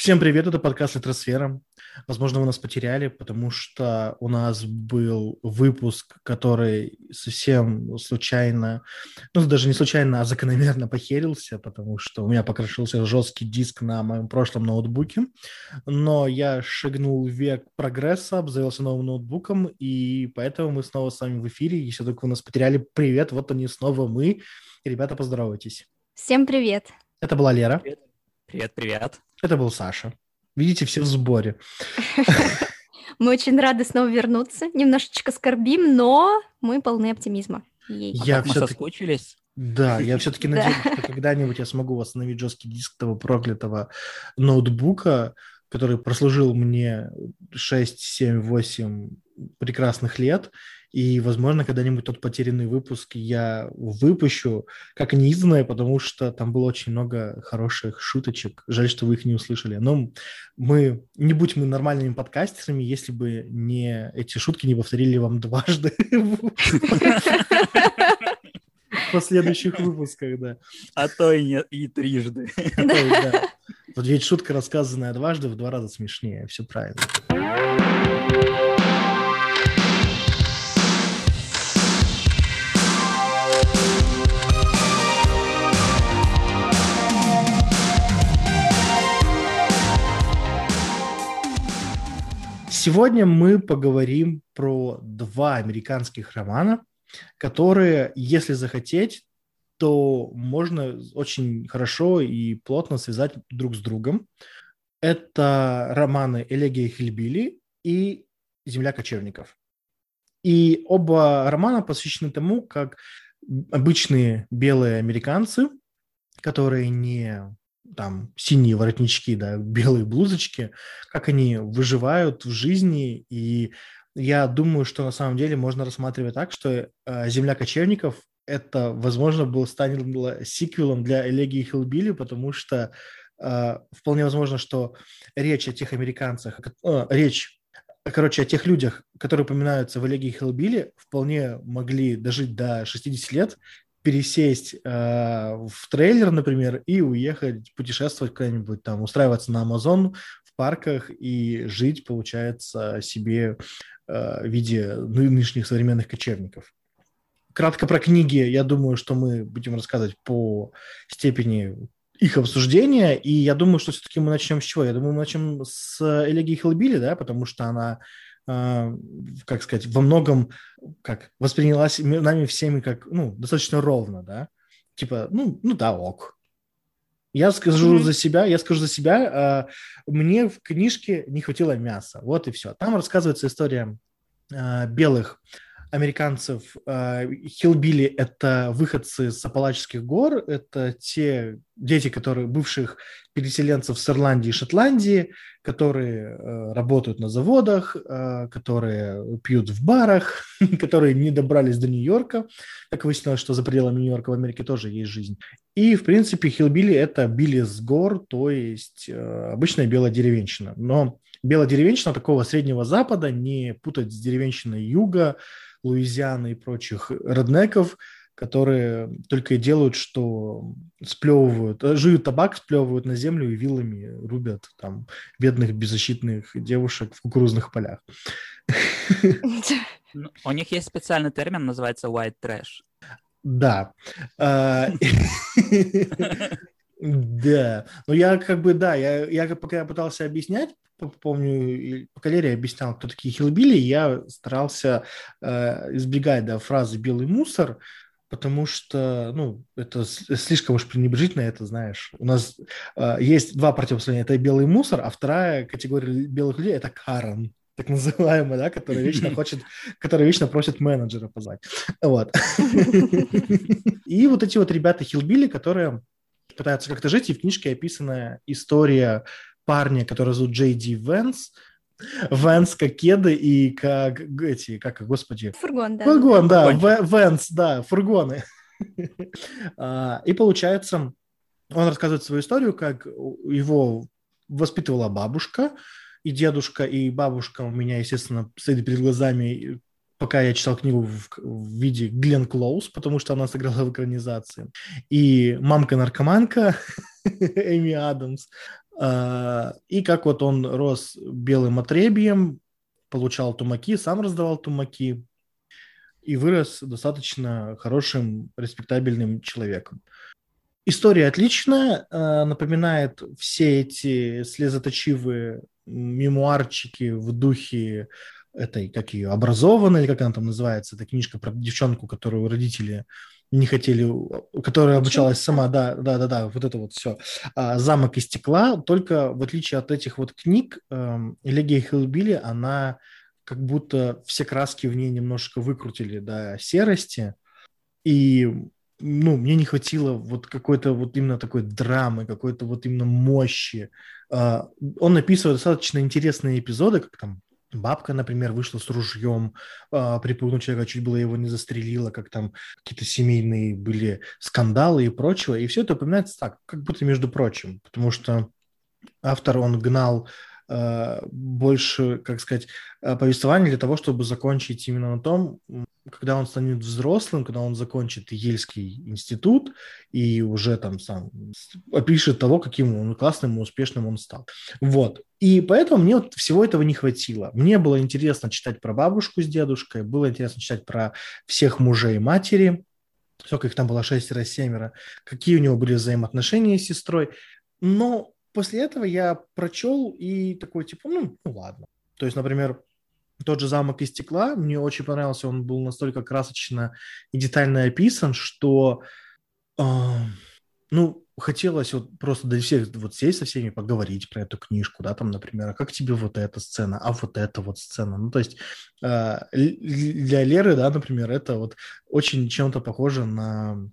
Всем привет, это подкаст «Литросфера». Возможно, вы нас потеряли, потому что у нас был выпуск, который совсем случайно, ну, даже не случайно, а закономерно похерился, потому что у меня покрошился жесткий диск на моем прошлом ноутбуке. Но я шагнул в век прогресса, обзавелся новым ноутбуком, и поэтому мы снова с вами в эфире. Если только вы нас потеряли, привет, вот они снова мы. Ребята, поздоровайтесь. Всем привет. Это была Лера. Привет. Привет, привет. Это был Саша. Видите, все в сборе. Мы очень рады снова вернуться. Немножечко скорбим, но мы полны оптимизма. Я все соскучились. Да, я все-таки надеюсь, что когда-нибудь я смогу восстановить жесткий диск того проклятого ноутбука, который прослужил мне 6, 7, 8 прекрасных лет, и, возможно, когда-нибудь тот потерянный выпуск я выпущу как неизданное, потому что там было очень много хороших шуточек. Жаль, что вы их не услышали. Но мы, не будь мы нормальными подкастерами, если бы не эти шутки не повторили вам дважды в последующих выпусках, да. А то и, не, и трижды. Вот ведь шутка, рассказанная дважды, в два раза смешнее. Все правильно. Сегодня мы поговорим про два американских романа, которые, если захотеть, то можно очень хорошо и плотно связать друг с другом. Это романы «Элегия Хильбили» и «Земля кочевников». И оба романа посвящены тому, как обычные белые американцы, которые не там синие воротнички, да, белые блузочки, как они выживают в жизни. И я думаю, что на самом деле можно рассматривать так, что э, «Земля кочевников» это, возможно, был станет сиквелом для «Элегии Хилбили», потому что э, вполне возможно, что речь о тех американцах, э, речь короче, о тех людях, которые упоминаются в Элегии Хилбили, вполне могли дожить до 60 лет пересесть э, в трейлер, например, и уехать путешествовать куда-нибудь там, устраиваться на Амазон в парках и жить, получается, себе э, в виде нынешних современных кочевников. Кратко про книги, я думаю, что мы будем рассказывать по степени их обсуждения, и я думаю, что все-таки мы начнем с чего? Я думаю, мы начнем с Элегии Хилбили, да, потому что она как сказать, во многом как воспринялась нами всеми как, ну, достаточно ровно, да, типа, ну, ну да, ок. Я скажу mm-hmm. за себя, я скажу за себя, э, мне в книжке не хватило мяса, вот и все. Там рассказывается история э, белых американцев. Э, Хилбили – это выходцы с Апалачских гор, это те дети, которые бывших переселенцев с Ирландии и Шотландии, которые э, работают на заводах, э, которые пьют в барах, которые не добрались до Нью-Йорка. Как выяснилось, что за пределами Нью-Йорка в Америке тоже есть жизнь. И, в принципе, хилбили – это били с гор, то есть обычная белая деревенщина. Но белая деревенщина такого Среднего Запада, не путать с деревенщиной Юга, Луизианы и прочих реднеков, которые только и делают, что сплевывают, э, жуют табак, сплевывают на землю и вилами рубят там бедных беззащитных девушек в кукурузных полях. Ну, у них есть специальный термин, называется white trash. Да. Да. Ну, я как бы, да, я, я пока я пытался объяснять, помню, по Калерии объяснял, кто такие хилбили, я старался э, избегать да, фразы «белый мусор», потому что, ну, это слишком уж пренебрежительно, это знаешь. У нас э, есть два противостояния, это белый мусор, а вторая категория белых людей – это Карен, так называемый, да, который вечно хочет, который вечно просит менеджера позвать. Вот. И вот эти вот ребята хилбили, которые пытаются как-то жить, и в книжке описана история парня, который зовут Джей Ди Венс, Венс как кеды и как эти, как, господи... Фургон, да. Фургон, да, Венс, да, фургоны. А, и получается, он рассказывает свою историю, как его воспитывала бабушка, и дедушка, и бабушка у меня, естественно, стоит перед глазами пока я читал книгу в, в виде Глен Клоуз, потому что она сыграла в экранизации. И мамка-наркоманка Эми Адамс, А, и как вот он рос белым отребием, получал тумаки, сам раздавал тумаки и вырос достаточно хорошим, респектабельным человеком. История отличная, а, напоминает все эти слезоточивые мемуарчики в духе этой, как ее, образованной, или как она там называется, эта книжка про девчонку, которую родители не хотели, которая обучалась сама, да, да, да, да, вот это вот все. А, «Замок из стекла», только в отличие от этих вот книг, эм, «Элегия Хилбили», она как будто все краски в ней немножко выкрутили до серости, и ну, мне не хватило вот какой-то вот именно такой драмы, какой-то вот именно мощи. А, он написывает достаточно интересные эпизоды, как там Бабка, например, вышла с ружьем, э, припугнув человека, чуть было его не застрелила, как там какие-то семейные были скандалы и прочего. И все это упоминается так, как будто между прочим, потому что автор, он гнал Э, больше, как сказать, э, повествования для того, чтобы закончить именно на том, когда он станет взрослым, когда он закончит Ельский институт и уже там сам опишет того, каким он классным и успешным он стал. Вот. И поэтому мне вот всего этого не хватило. Мне было интересно читать про бабушку с дедушкой, было интересно читать про всех мужей и матери, сколько их там было, шестеро-семеро, какие у него были взаимоотношения с сестрой. Но после этого я прочел и такой, типа, ну, ну ладно. То есть, например, тот же замок из стекла, мне очень понравился, он был настолько красочно и детально описан, что, э, ну, хотелось вот просто до всех вот сесть со всеми поговорить про эту книжку, да, там, например, а как тебе вот эта сцена, а вот эта вот сцена. Ну, то есть э, для Леры, да, например, это вот очень чем-то похоже на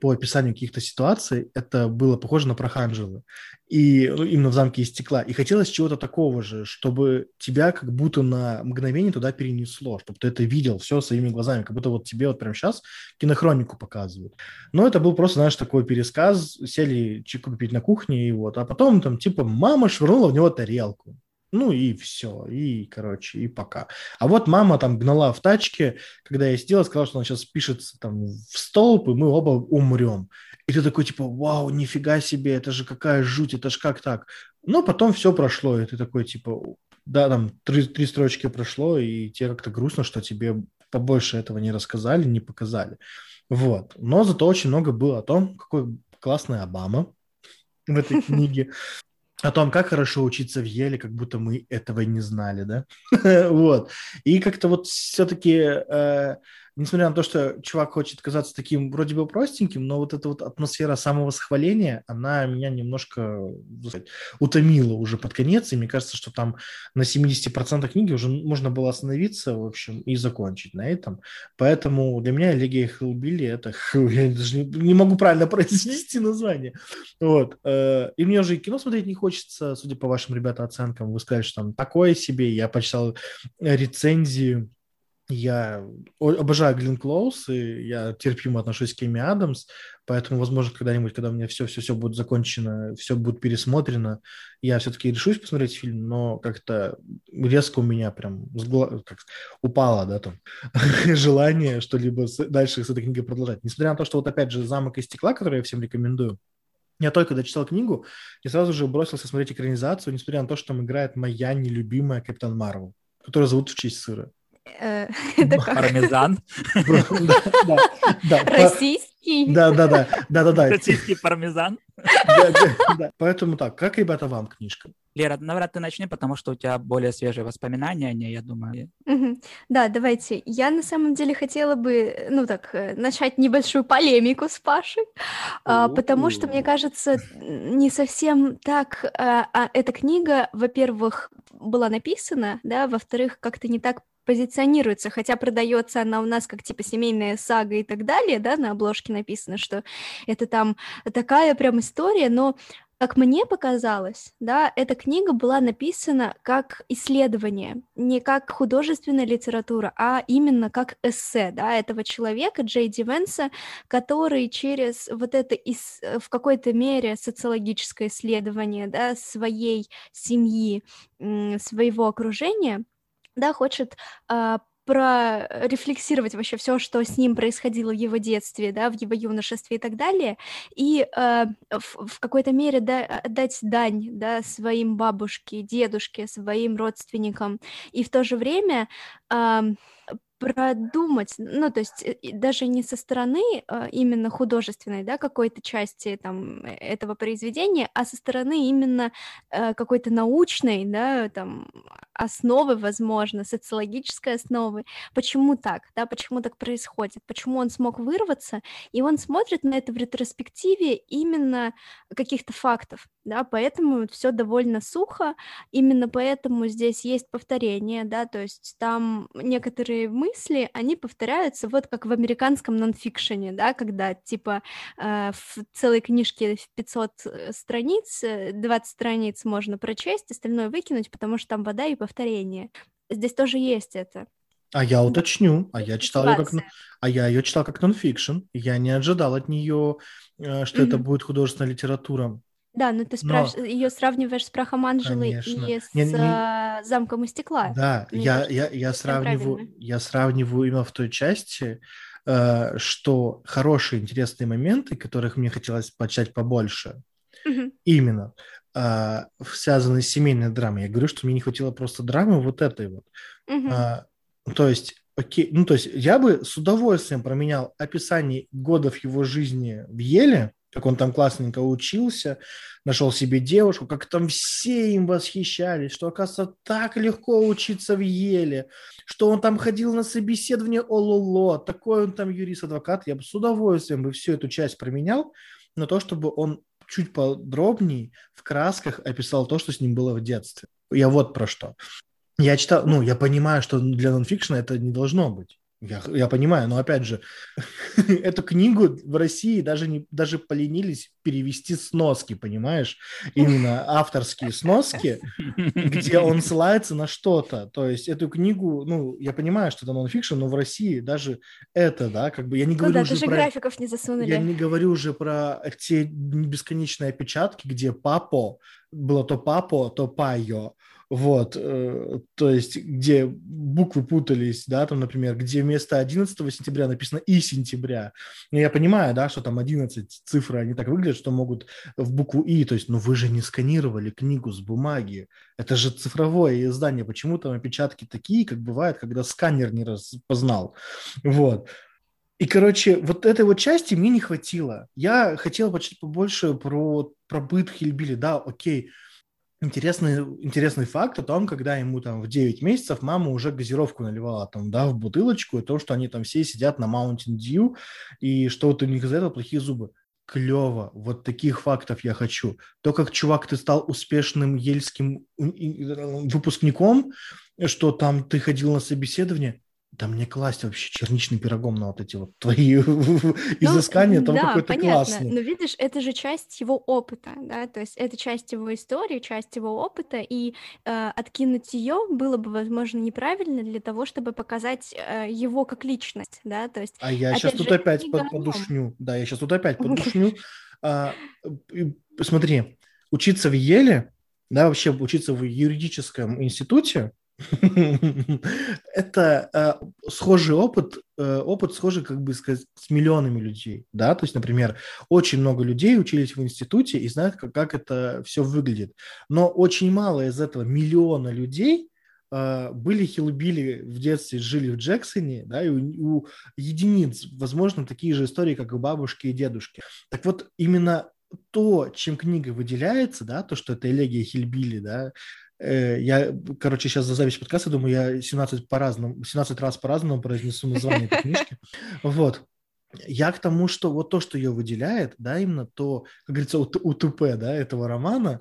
по описанию каких-то ситуаций, это было похоже на Проханджелы. И ну, именно в замке из стекла. И хотелось чего-то такого же, чтобы тебя как будто на мгновение туда перенесло, чтобы ты это видел все своими глазами, как будто вот тебе вот прямо сейчас кинохронику показывают. Но это был просто, знаешь, такой пересказ, сели чайку попить на кухне, и вот, а потом там типа мама швырнула в него тарелку. Ну и все, и, короче, и пока. А вот мама там гнала в тачке, когда я сидела, сказала, что она сейчас пишется там в столб, и мы оба умрем. И ты такой, типа, вау, нифига себе, это же какая жуть, это же как так? Но потом все прошло, и ты такой, типа, да, там три, три строчки прошло, и тебе как-то грустно, что тебе побольше этого не рассказали, не показали. Вот. Но зато очень много было о том, какой классный Обама в этой книге о том, как хорошо учиться в Еле, как будто мы этого не знали, да? вот. И как-то вот все-таки э, несмотря на то, что чувак хочет казаться таким вроде бы простеньким, но вот эта вот атмосфера самовосхваления, она меня немножко сказать, утомила уже под конец, и мне кажется, что там на 70% книги уже можно было остановиться, в общем, и закончить на этом. Поэтому для меня Легия Хелбилли это... Я даже не, не могу правильно произнести название. Вот. Э, и мне уже и кино смотреть не хочется, судя по вашим, ребята, оценкам. Вы сказали, что там такое себе. Я почитал рецензию я обожаю Глин Клоус, и я терпимо отношусь к Эми Адамс, поэтому, возможно, когда-нибудь, когда у меня все-все-все будет закончено, все будет пересмотрено, я все-таки решусь посмотреть фильм, но как-то резко у меня прям как, упало, да, там, желание что-либо дальше с этой книгой продолжать. Несмотря на то, что вот опять же «Замок из стекла», который я всем рекомендую, я только дочитал книгу, я сразу же бросился смотреть экранизацию, несмотря на то, что там играет моя нелюбимая Капитан Марвел, которая зовут в честь сыра. Э? Пармезан. Российский. Да, да, да, да, да, да. Российский пармезан. Поэтому так, как, ребята, вам книжка? Лера, наверное, ты начни, потому что у тебя более свежие воспоминания о ней, я думаю. Да, давайте. Я на самом деле хотела бы, ну так, э, начать небольшую полемику с Пашей, а, потому что, мне кажется, не совсем так а, а эта книга, во-первых, была написана, да, во-вторых, как-то не так позиционируется, хотя продается она у нас как типа семейная сага и так далее, да, на обложке написано, что это там такая прям история, но как мне показалось, да, эта книга была написана как исследование, не как художественная литература, а именно как эссе, да, этого человека, Джей Ди Венса, который через вот это ис- в какой-то мере социологическое исследование, да, своей семьи, своего окружения, да, хочет э, прорефлексировать вообще все, что с ним происходило в его детстве, да, в его юношестве и так далее, и э, в, в какой-то мере да, отдать дань, да, своим бабушке, дедушке, своим родственникам, и в то же время э, продумать, ну, то есть э, даже не со стороны а, именно художественной, да, какой-то части там э, этого произведения, а со стороны именно э, какой-то научной, да, там основы, возможно, социологической основы. Почему так, да, почему так происходит, почему он смог вырваться, и он смотрит на это в ретроспективе именно каких-то фактов, да, поэтому все довольно сухо, именно поэтому здесь есть повторение, да, то есть там некоторые мысли, они повторяются вот как в американском нонфикшене, да, когда типа э, в целой книжке в 500 э, страниц, 20 э, страниц можно прочесть, остальное выкинуть, потому что там вода и повторение. Здесь тоже есть это. А я уточню, а я читал ее как, а я ее читал как нонфикшн, я не ожидал от нее, э, что mm-hmm. это будет художественная литература. Да, но ты спраш... Но... ее сравниваешь с прахом Анжелы Конечно. и с не, не... А, замком из стекла. Да, я, я, я, сравниваю, я сравниваю именно в той части, э, что хорошие, интересные моменты, которых мне хотелось почать побольше, угу. именно э, связаны с семейной драмой. Я говорю, что мне не хватило просто драмы вот этой вот. Угу. Э, то есть Окей, ну то есть я бы с удовольствием променял описание годов его жизни в Еле как он там классненько учился, нашел себе девушку, как там все им восхищались, что, оказывается, так легко учиться в Еле, что он там ходил на собеседование ОЛОЛО, такой он там юрист-адвокат, я бы с удовольствием бы всю эту часть променял на то, чтобы он чуть подробнее в красках описал то, что с ним было в детстве. Я вот про что. Я читал, ну, я понимаю, что для нонфикшена это не должно быть. Я, я понимаю, но опять же, эту книгу в России даже, не, даже поленились перевести сноски, понимаешь? Именно авторские сноски, где он ссылается на что-то. То есть эту книгу, ну, я понимаю, что это нонфикшн, но в России даже это, да, как бы я не говорю ну, да, уже даже про... графиков не засунули. Я не говорю уже про те бесконечные опечатки, где папо, было то папо, то пайо, вот, э, то есть, где буквы путались, да, там, например, где вместо 11 сентября написано и сентября. Ну, я понимаю, да, что там 11 цифры, они так выглядят, что могут в букву и, то есть, ну, вы же не сканировали книгу с бумаги, это же цифровое издание, почему там опечатки такие, как бывает, когда сканер не распознал, вот. И, короче, вот этой вот части мне не хватило. Я хотел почитать побольше про, про быт Хильбили, да, окей, интересный, интересный факт о том, когда ему там в 9 месяцев мама уже газировку наливала там, да, в бутылочку, и то, что они там все сидят на Mountain Dew, и что вот у них из этого плохие зубы. Клево, вот таких фактов я хочу. То, как, чувак, ты стал успешным ельским выпускником, что там ты ходил на собеседование, да мне класть вообще черничным пирогом на вот эти вот твои ну, изыскания, там да, какой-то понятно. классный. Но видишь, это же часть его опыта, да, то есть это часть его истории, часть его опыта, и э, откинуть ее было бы, возможно, неправильно для того, чтобы показать э, его как личность, да, то есть... А я сейчас тут опять под, подушню, да, я сейчас тут опять подушню. А, смотри, учиться в Еле, да, вообще учиться в юридическом институте, это э, схожий опыт, э, опыт схожий, как бы сказать, с миллионами людей, да, то есть, например, очень много людей учились в институте и знают, как, это все выглядит, но очень мало из этого миллиона людей э, были хилбили в детстве, жили в Джексоне, да, и у, у единиц, возможно, такие же истории, как у бабушки и дедушки. Так вот, именно то, чем книга выделяется, да, то, что это элегия Хильбили, да, я, короче, сейчас за запись подкаста думаю, я 17 по-разному, 17 раз по-разному произнесу название этой книжки. Вот. Я к тому, что вот то, что ее выделяет, да, именно то, как говорится, УТП, да, этого романа,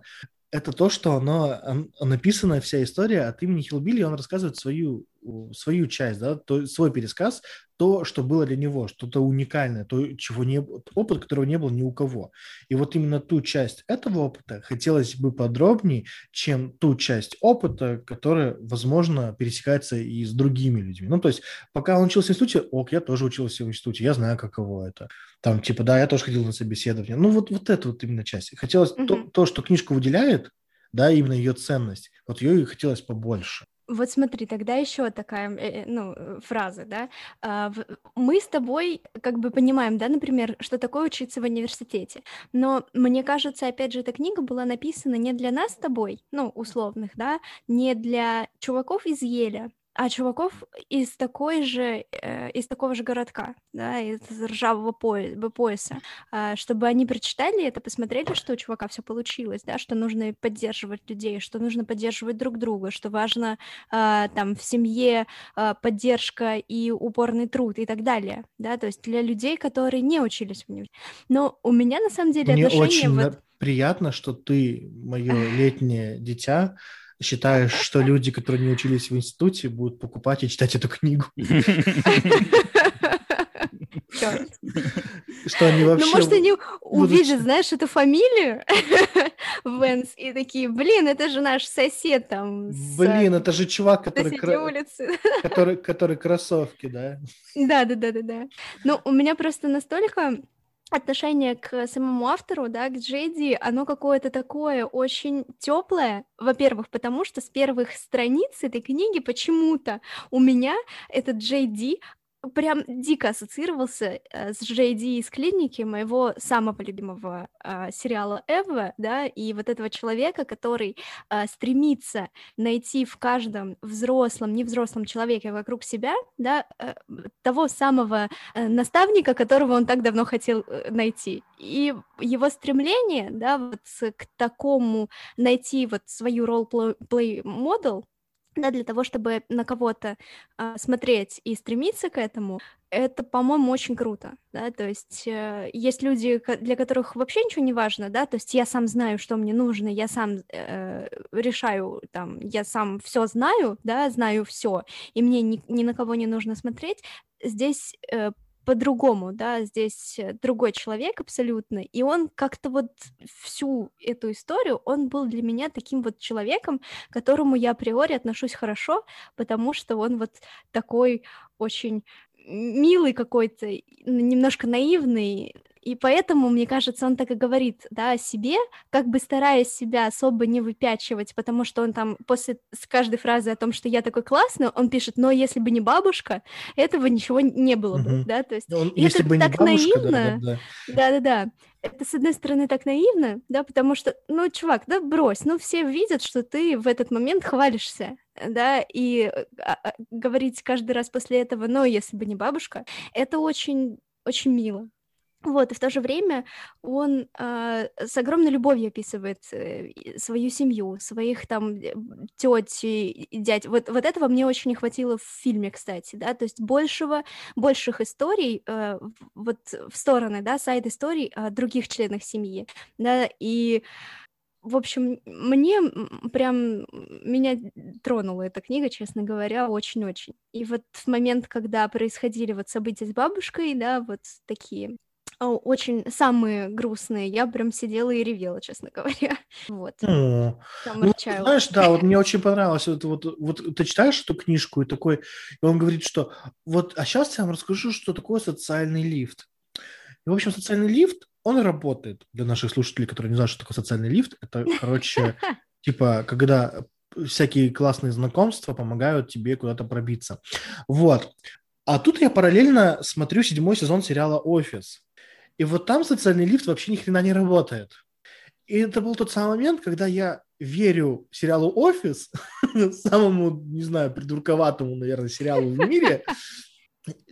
это то, что оно, написана вся история от имени Хилбили, он рассказывает свою, свою часть, да, то, свой пересказ, то, что было для него, что-то уникальное, то, чего не, опыт, которого не было ни у кого. И вот именно ту часть этого опыта хотелось бы подробнее, чем ту часть опыта, которая, возможно, пересекается и с другими людьми. Ну, то есть, пока он учился в институте, ок, я тоже учился в институте, я знаю, каково это. Там, типа, да, я тоже ходил на собеседование. Ну, вот, вот это вот именно часть. Хотелось mm-hmm. то, то, что книжка выделяет, да, именно ее ценность, вот ее и хотелось побольше. Вот смотри, тогда еще такая, э, ну, э, фраза, да. А, мы с тобой как бы понимаем, да, например, что такое учиться в университете. Но мне кажется, опять же, эта книга была написана не для нас с тобой, ну, условных, да, не для чуваков из Еля, а чуваков из такой же, э, из такого же городка, да, из ржавого поя- пояса, э, чтобы они прочитали это, посмотрели, что у чувака все получилось, да, что нужно поддерживать людей, что нужно поддерживать друг друга, что важно э, там в семье э, поддержка и упорный труд и так далее, да, то есть для людей, которые не учились в университете. Но у меня на самом деле Мне отношения очень вот... приятно, что ты, мое летнее дитя, считаешь, что люди, которые не учились в институте, будут покупать и читать эту книгу? Что они вообще... Ну, может, они увидят, знаешь, эту фамилию Венс и такие, блин, это же наш сосед там. Блин, это же чувак, который... Кроссовки, да? Да, да, да, да, да. Ну, у меня просто настолько отношение к самому автору, да, к Джейди, оно какое-то такое очень теплое. Во-первых, потому что с первых страниц этой книги почему-то у меня этот Джейди прям дико ассоциировался э, с Джейди из клиники, моего самого любимого э, сериала Эва, да, и вот этого человека, который э, стремится найти в каждом взрослом, невзрослом человеке вокруг себя, да, э, того самого э, наставника, которого он так давно хотел э, найти. И его стремление, да, вот к такому найти вот свою model, да, для того, чтобы на кого-то а, смотреть и стремиться к этому, это, по-моему, очень круто, да, то есть э, есть люди, для которых вообще ничего не важно, да, то есть я сам знаю, что мне нужно, я сам э, решаю, там, я сам все знаю, да, знаю все, и мне ни, ни на кого не нужно смотреть, здесь э, по-другому, да, здесь э, другой человек абсолютно, и он как-то вот всю эту историю, он был для меня таким вот человеком, к которому я априори отношусь хорошо, потому что он вот такой очень милый какой-то, немножко наивный, и поэтому, мне кажется, он так и говорит, да, о себе, как бы стараясь себя особо не выпячивать, потому что он там после с каждой фразы о том, что я такой классный, он пишет, но если бы не бабушка, этого ничего не было бы, угу. да, то есть он, если это бы так бабушка, наивно, да-да-да, это, с одной стороны, так наивно, да, потому что, ну, чувак, да, брось, ну, все видят, что ты в этот момент хвалишься, да, и а, а, говорить каждый раз после этого, но если бы не бабушка, это очень, очень мило, вот, и в то же время он э, с огромной любовью описывает э, свою семью, своих там э, теть и дядь. Вот, вот этого мне очень не хватило в фильме, кстати, да, то есть большего, больших историй э, вот в стороны, да, сайд историй о других членах семьи, да, и в общем, мне прям меня тронула эта книга, честно говоря, очень-очень. И вот в момент, когда происходили вот события с бабушкой, да, вот такие очень самые грустные. Я прям сидела и ревела, честно говоря. Вот. О, ну, знаешь, да, вот мне очень понравилось. Вот, вот, вот ты читаешь эту книжку и такой, и он говорит, что вот, а сейчас я вам расскажу, что такое социальный лифт. И, в общем, социальный лифт, он работает для наших слушателей, которые не знают, что такое социальный лифт. Это, короче, типа, когда всякие классные знакомства помогают тебе куда-то пробиться. Вот. А тут я параллельно смотрю седьмой сезон сериала «Офис». И вот там социальный лифт вообще ни хрена не работает. И это был тот самый момент, когда я верю сериалу «Офис», самому, не знаю, придурковатому, наверное, сериалу в мире,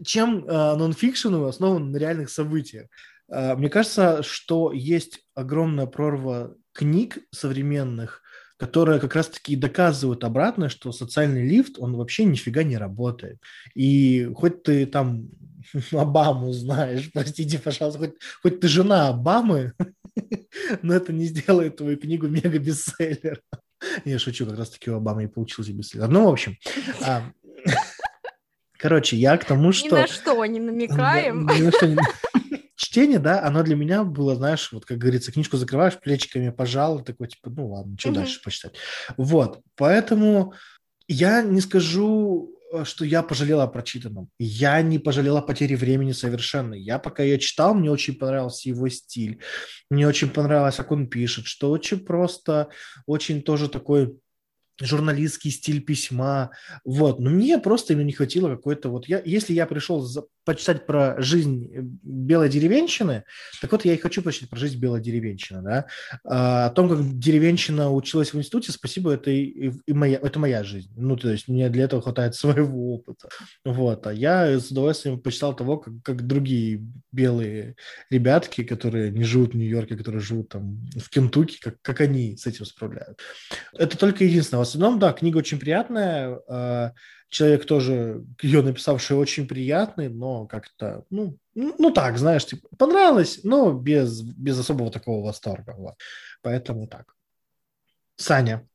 чем э, нонфикшену, основанному на реальных событиях. Э, мне кажется, что есть огромная прорва книг современных, которые как раз-таки доказывают обратно, что социальный лифт, он вообще нифига не работает. И хоть ты там Обаму знаешь, простите, пожалуйста, хоть, хоть ты жена Обамы, но это не сделает твою книгу мега-бестселлером. Я шучу, как раз-таки у Обамы и получился бестселлер. Ну, в общем, а, короче, я к тому, что... Ни на что не намекаем. Ни на что не... Чтение, да, оно для меня было, знаешь, вот как говорится, книжку закрываешь, плечиками пожал, такой, типа, ну ладно, что дальше почитать. Вот, поэтому я не скажу что я пожалел о прочитанном. Я не пожалел о потере времени совершенно. Я пока я читал, мне очень понравился его стиль. Мне очень понравилось, как он пишет, что очень просто, очень тоже такой журналистский стиль письма, вот. Но мне просто именно не хватило какой-то вот... Я, если я пришел за, почитать про жизнь э, белой деревенщины, так вот я и хочу почитать про жизнь белой деревенщины, да. А, о том, как деревенщина училась в институте, спасибо, это и, и моя, это моя жизнь. Ну, то есть мне для этого хватает своего опыта. Вот. А я с удовольствием почитал того, как, как другие белые ребятки, которые не живут в Нью-Йорке, которые живут там в Кентукки, как, как они с этим справляют. Это только единственное основном, да, книга очень приятная. А, человек тоже, ее написавший, очень приятный, но как-то, ну, ну так, знаешь, типа, понравилось, но без, без особого такого восторга. Вот. Поэтому так. Саня,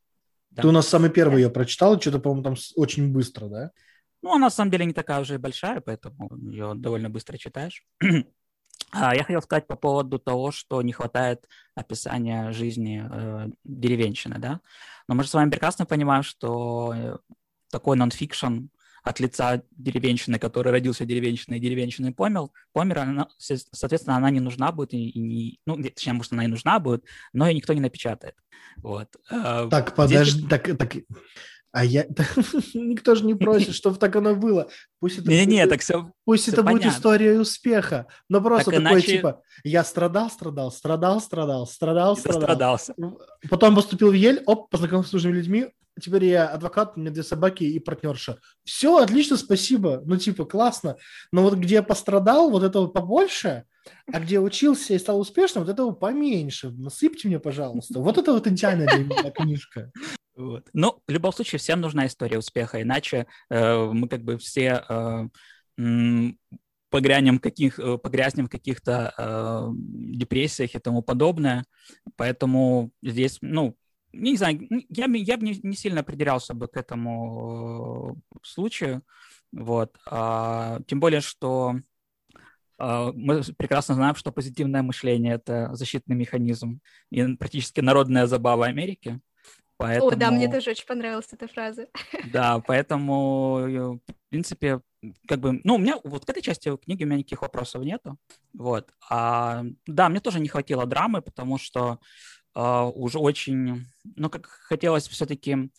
да. ты у нас самый первый ее прочитал, что-то, по-моему, там очень быстро, да? Ну, она на самом деле не такая уже большая, поэтому ее довольно быстро читаешь. А, я хотел сказать по поводу того, что не хватает описания жизни э, деревенщины, да. Но мы же с вами прекрасно понимаем, что э, такой нонфикшн от лица деревенщины, который родился деревенщиной, и деревенщиной помер, помер она, соответственно, она не нужна будет, и, и не, ну, точнее, может, она и нужна будет, но ее никто не напечатает. Вот. Э, так, подожди, Здесь... так, так, а я... Никто же не просит, чтобы так оно было. Пусть это, не, будет... не, так все, Пусть все это понятно. будет история успеха. Но просто так такой, иначе... типа, я страдал, страдал, страдал, страдал, страдал, страдал. Потом поступил в Ель, оп, познакомился с нужными людьми, теперь я адвокат, у меня две собаки и партнерша. Все, отлично, спасибо. Ну, типа, классно. Но вот где я пострадал, вот этого побольше, а где учился и стал успешным, вот этого поменьше. Насыпьте мне, пожалуйста. Вот это вот идеальная для меня книжка. Вот. Ну, в любом случае, всем нужна история успеха, иначе э, мы как бы все э, погрянем, каких, э, погрязнем в каких-то э, депрессиях и тому подобное. Поэтому здесь, ну, не знаю, я, я бы не, не сильно придирался бы к этому э, случаю. Вот. А, тем более, что а, мы прекрасно знаем, что позитивное мышление – это защитный механизм и практически народная забава Америки. Поэтому... О, да, мне тоже очень понравилась эта фраза. Да, поэтому, э, в принципе, как бы, ну, у меня вот к этой части книги у меня никаких вопросов нету, вот. А, да, мне тоже не хватило драмы, потому что uh, уже очень, ну, как хотелось все-таки,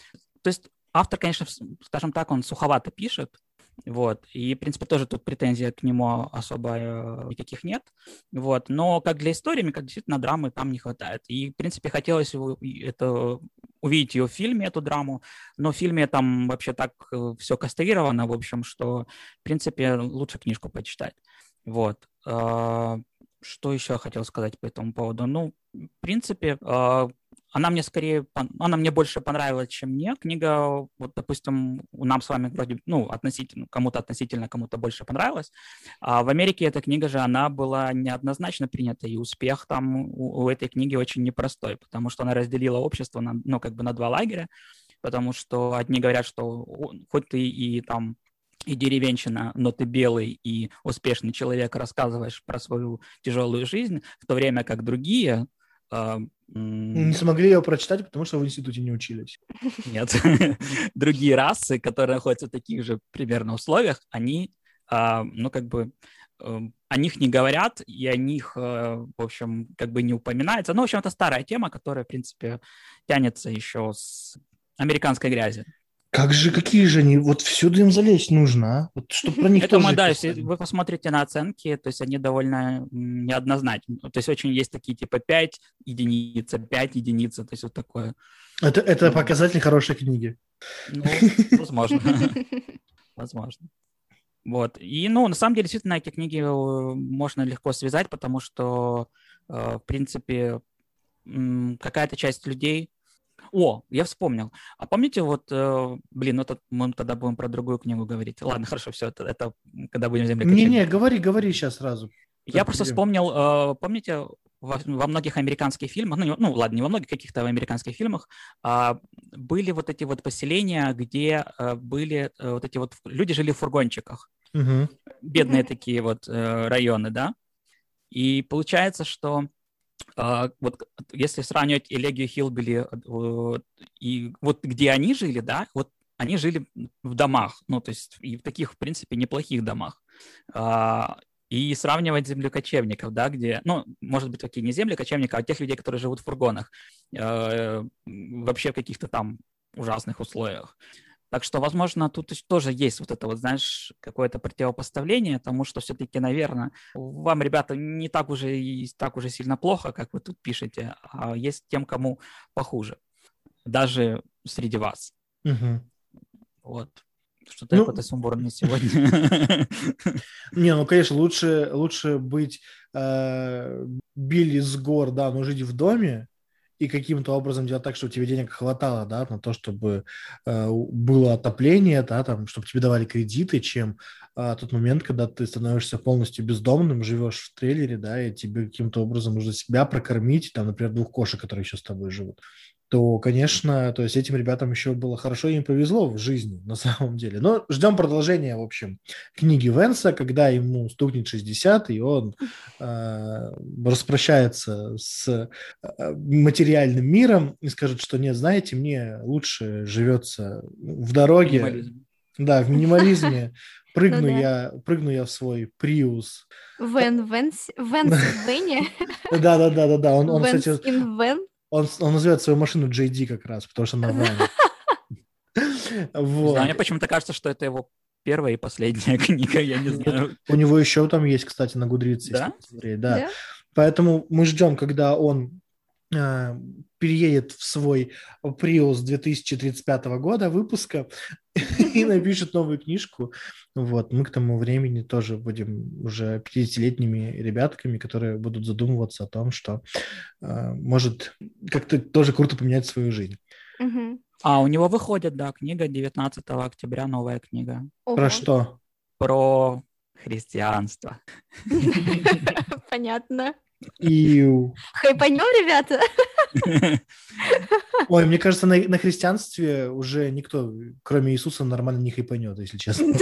то есть автор, конечно, скажем так, он суховато пишет, вот. И, в принципе, тоже тут претензий к нему особо э, никаких нет. Вот. Но как для истории, как действительно драмы там не хватает. И, в принципе, хотелось это, увидеть ее в фильме, эту драму. Но в фильме там вообще так э, все кастрировано, в общем, что, в принципе, лучше книжку почитать. Вот. А, что еще хотел сказать по этому поводу? Ну, в принципе, она мне скорее, она мне больше понравилась, чем мне. Книга, вот, допустим, нам с вами вроде, ну, относительно, кому-то относительно, кому-то больше понравилась. А в Америке эта книга же, она была неоднозначно принята, и успех там у, у этой книги очень непростой, потому что она разделила общество на, ну, как бы на два лагеря, потому что одни говорят, что хоть ты и там и деревенщина, но ты белый и успешный человек, рассказываешь про свою тяжелую жизнь, в то время как другие, а, не смогли ее прочитать, потому что в институте не учились. Нет. Другие расы, которые находятся в таких же примерно условиях, они, а, ну, как бы, э, о них не говорят, и о них, э, в общем, как бы не упоминается. Ну, в общем, это старая тема, которая, в принципе, тянется еще с американской грязи. Как же, какие же они? Вот всюду им залезть нужно, а? Вот чтобы про них Это мы, да, если вы посмотрите на оценки, то есть они довольно неоднозначны. То есть очень есть такие типа 5 единица, 5 единица, то есть вот такое. Это, это показатель хорошей книги. Ну, возможно. Возможно. Вот. И, ну, на самом деле, действительно, эти книги э, можно легко связать, потому что, э, в принципе, какая-то часть людей о, я вспомнил. А помните, вот, э, блин, ну это, мы тогда будем про другую книгу говорить. Ладно, хорошо, все, это, это когда будем землю Не-не, говори, говори сейчас сразу. Я так, просто идем. вспомнил, э, помните, во, во многих американских фильмах, ну, не, ну ладно, не во многих каких-то американских фильмах, а, были вот эти вот поселения, где а, были а, вот эти вот люди жили в фургончиках, угу. бедные угу. такие вот а, районы, да. И получается, что а, вот если сравнивать Элегию Хилбили э, и вот где они жили, да, вот они жили в домах, ну, то есть и в таких, в принципе, неплохих домах. А, и сравнивать землекочевников, да, где, ну, может быть, какие не землекочевников, а тех людей, которые живут в фургонах, э, вообще в каких-то там ужасных условиях. Так что, возможно, тут тоже есть вот это вот, знаешь, какое-то противопоставление тому, что все-таки, наверное, вам, ребята, не так уже и так уже сильно плохо, как вы тут пишете, а есть тем, кому похуже, даже среди вас. Угу. Вот. Что-то ну, я какой-то сумбурный сегодня. Не, ну, конечно, лучше, лучше быть э, Билли с гор, да, но жить в доме, и каким-то образом делать так, чтобы тебе денег хватало, да, на то, чтобы э, было отопление, да, там, чтобы тебе давали кредиты, чем э, тот момент, когда ты становишься полностью бездомным, живешь в трейлере, да, и тебе каким-то образом нужно себя прокормить, там, например, двух кошек, которые еще с тобой живут то, конечно, то есть этим ребятам еще было хорошо, им повезло в жизни на самом деле. Но ждем продолжения, в общем, книги Венса, когда ему стукнет 60, и он э, распрощается с э, материальным миром и скажет, что нет, знаете, мне лучше живется в дороге. Минимализм. Да, в минимализме. Прыгну, ну, да. я, прыгну я в свой Приус. Вен, Венс, Венс, Вене. Да, да, да, да, да. Он, он, кстати, Вен. Он, он называет свою машину JD как раз, потому что она ван. Вот. Мне почему-то кажется, что это его первая и последняя книга, я не знаю. У него еще там есть, кстати, на Гудрице. Да? да? Поэтому мы ждем, когда он переедет в свой Prius 2035 года выпуска и напишет новую книжку. Вот, мы к тому времени тоже будем уже 50-летними ребятками, которые будут задумываться о том, что э, может как-то тоже круто поменять свою жизнь. А у него выходит, да, книга 19 октября, новая книга. Про что? Про христианство. Понятно. Иу. Хайпанем, ребята? Ой, мне кажется, на, на христианстве уже никто, кроме Иисуса, нормально не хайпанет, если честно.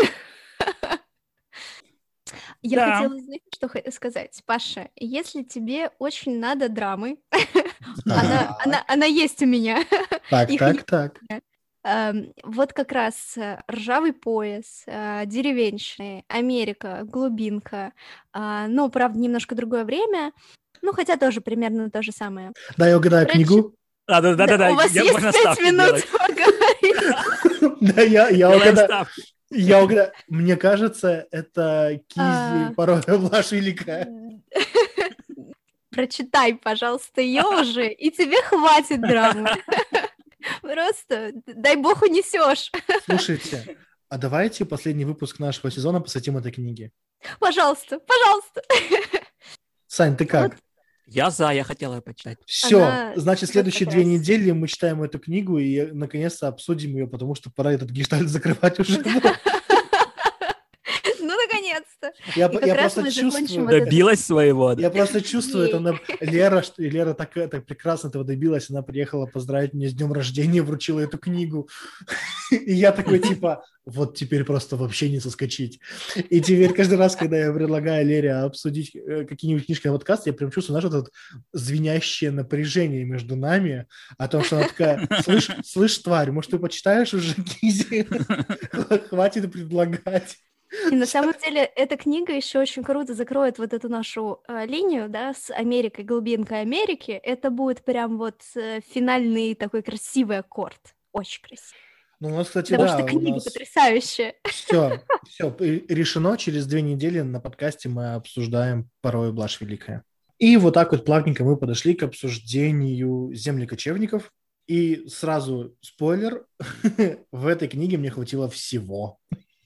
Я да. хотела, знаете, что сказать. Паша, если тебе очень надо драмы, она, она, она есть у меня. Так, так, так. Вот как раз э, ржавый пояс, э, деревенщины, Америка, глубинка, а, но, правда, немножко другое время, ну, хотя тоже примерно то же самое. Да, я угадаю книгу. А, да, да, да, да. У вас есть пять минут поговорить. Да, я, я угадаю. Я угадаю. Мне кажется, это Кизи, порой Великая. Прочитай, пожалуйста, ее уже, и тебе хватит драмы. Просто дай бог унесешь. Слушайте, а давайте последний выпуск нашего сезона посвятим этой книге. Пожалуйста, пожалуйста. Сань, ты как? Я за, я хотела ее почитать. Все, Она... значит, следующие две недели мы читаем эту книгу и наконец-то обсудим ее, потому что пора этот гештальт закрывать уже. Наконец-то. Я, я просто чувствую... Добилась это... своего. Я просто чувствую, это она... Лера, что Лера так, так прекрасно этого добилась, она приехала поздравить меня с днем рождения, вручила эту книгу. И я такой, типа, вот теперь просто вообще не соскочить. И теперь каждый раз, когда я предлагаю Лере обсудить э, какие-нибудь книжки на подкаст, я прям чувствую, знаешь, вот это звенящее напряжение между нами о том, что она такая, слышь, слышь, тварь, может, ты почитаешь уже Кизи? Хватит предлагать. И на самом деле эта книга еще очень круто закроет вот эту нашу э, линию, да, с Америкой, глубинкой Америки. Это будет прям вот э, финальный такой красивый аккорд. Очень красивый. Ну, у нас, кстати, Потому да, что книга нас... потрясающая. Все, все, решено. Через две недели на подкасте мы обсуждаем порой Блажь Великая. И вот так вот плавненько мы подошли к обсуждению земли кочевников. И сразу спойлер, в этой книге мне хватило всего.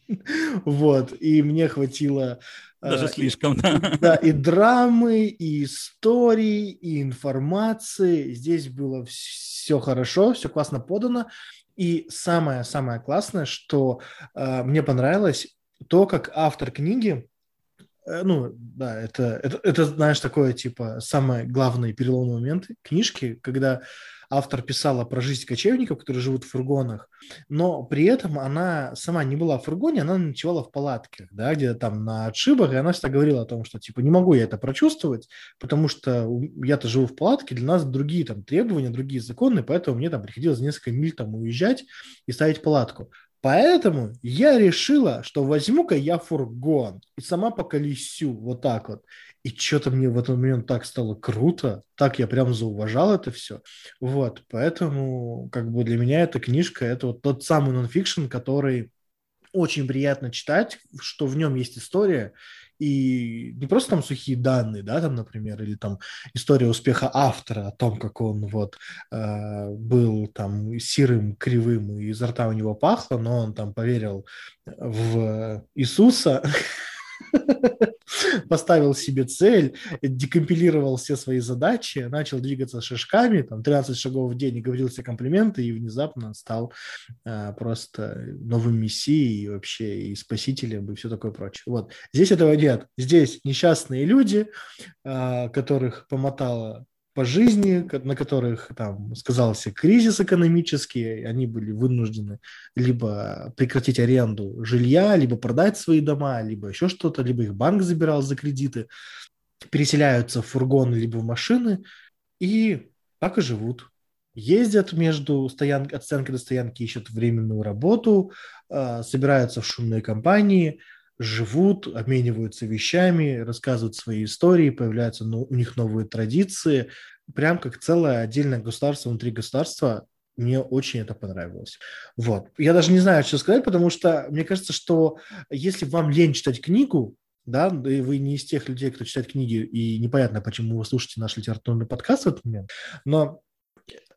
Вот, и мне хватило... Э, Даже слишком, да. Да, и драмы, и истории, и информации. Здесь было все хорошо, все классно подано. И самое-самое классное, что э, мне понравилось, то, как автор книги, э, ну, да, это, это, это, знаешь, такое, типа, самый главный переломный момент книжки, когда автор писала про жизнь кочевников, которые живут в фургонах, но при этом она сама не была в фургоне, она ночевала в палатках, да, где-то там на отшибах, и она всегда говорила о том, что, типа, не могу я это прочувствовать, потому что я-то живу в палатке, для нас другие там требования, другие законы, поэтому мне там приходилось несколько миль там уезжать и ставить палатку. Поэтому я решила, что возьму-ка я фургон и сама поколесю вот так вот. И что-то мне в этот момент так стало круто, так я прям зауважал это все. Вот, поэтому как бы для меня эта книжка, это вот тот самый нонфикшн, который очень приятно читать, что в нем есть история, и не просто там сухие данные, да, там, например, или там история успеха автора о том, как он вот э, был там сирым, кривым, и изо рта у него пахло, но он там поверил в Иисуса, поставил себе цель, декомпилировал все свои задачи, начал двигаться шажками, там 13 шагов в день и говорил все комплименты, и внезапно стал а, просто новым мессией и вообще и спасителем и все такое прочее. Вот. Здесь этого нет. Здесь несчастные люди, а, которых помотало по жизни, на которых там сказался кризис экономический, они были вынуждены либо прекратить аренду жилья, либо продать свои дома, либо еще что-то, либо их банк забирал за кредиты, переселяются в фургоны либо в машины и так и живут. Ездят между стоянки, от стоянки до стоянки, ищут временную работу, а, собираются в шумные компании – живут, обмениваются вещами, рассказывают свои истории, появляются ну, у них новые традиции, прям как целое отдельное государство внутри государства. Мне очень это понравилось. Вот. Я даже не знаю, что сказать, потому что мне кажется, что если вам лень читать книгу, да, и вы не из тех людей, кто читает книги, и непонятно, почему вы слушаете наш литературный подкаст в этот момент, но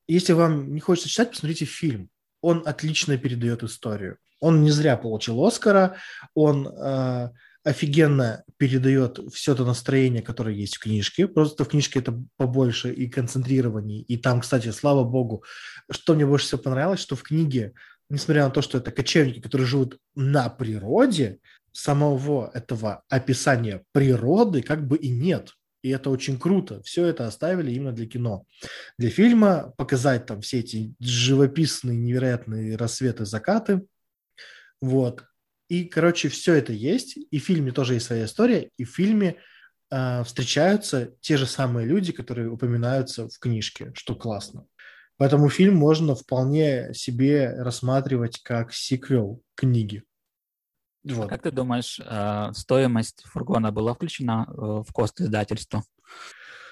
если вам не хочется читать, посмотрите фильм. Он отлично передает историю. Он не зря получил Оскара, он э, офигенно передает все то настроение, которое есть в книжке. Просто в книжке это побольше и концентрированней. И там, кстати, слава богу, что мне больше всего понравилось, что в книге, несмотря на то, что это кочевники, которые живут на природе, самого этого описания природы как бы и нет. И это очень круто. Все это оставили именно для кино. Для фильма показать там все эти живописные, невероятные рассветы, закаты – вот. И, короче, все это есть. И в фильме тоже есть своя история. И в фильме э, встречаются те же самые люди, которые упоминаются в книжке, что классно. Поэтому фильм можно вполне себе рассматривать как сиквел книги. Вот. Как ты думаешь, э, стоимость фургона была включена э, в кост издательства?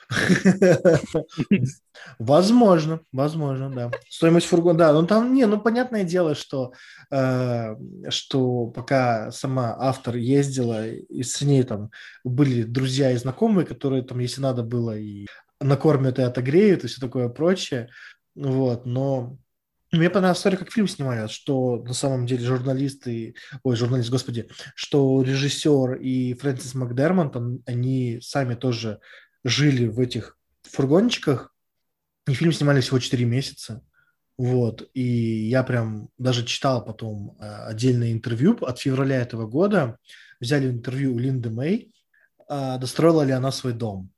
Возможно, возможно, да. Стоимость фургона, да, ну там, не, ну понятное дело, что, э, что пока сама автор ездила, и с ней там были друзья и знакомые, которые там, если надо было, и накормят и отогреют, и все такое прочее, вот, но мне понравилась история, как фильм снимают, что на самом деле журналисты, ой, журналист, господи, что режиссер и Фрэнсис Макдермонт, они сами тоже жили в этих фургончиках, и фильм снимали всего 4 месяца. Вот, и я прям даже читал потом э, отдельное интервью от февраля этого года. Взяли интервью у Линды Мэй, э, достроила ли она свой дом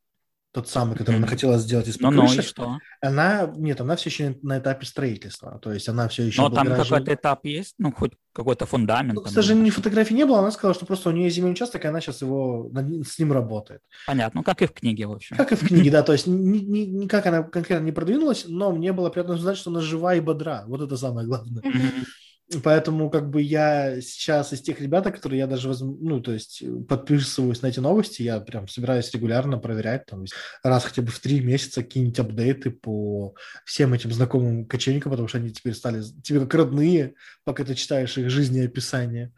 тот самый, который mm-hmm. она хотела сделать из ну, ну, и что? Она, нет, она все еще на этапе строительства, то есть она все еще... Но там какой-то этап есть, ну, хоть какой-то фундамент. Ну, к сожалению, фотографий не было, она сказала, что просто у нее есть земельный участок, и она сейчас его, с ним работает. Понятно, ну, как и в книге, в общем. Как и в книге, да, то есть никак она конкретно не продвинулась, но мне было приятно узнать, что она жива и бодра, вот это самое главное. Поэтому как бы я сейчас из тех ребят, которые я даже возьму, ну, то есть подписываюсь на эти новости, я прям собираюсь регулярно проверять, там, раз хотя бы в три месяца какие-нибудь апдейты по всем этим знакомым кочевникам, потому что они теперь стали тебе как родные, пока ты читаешь их жизнеописание.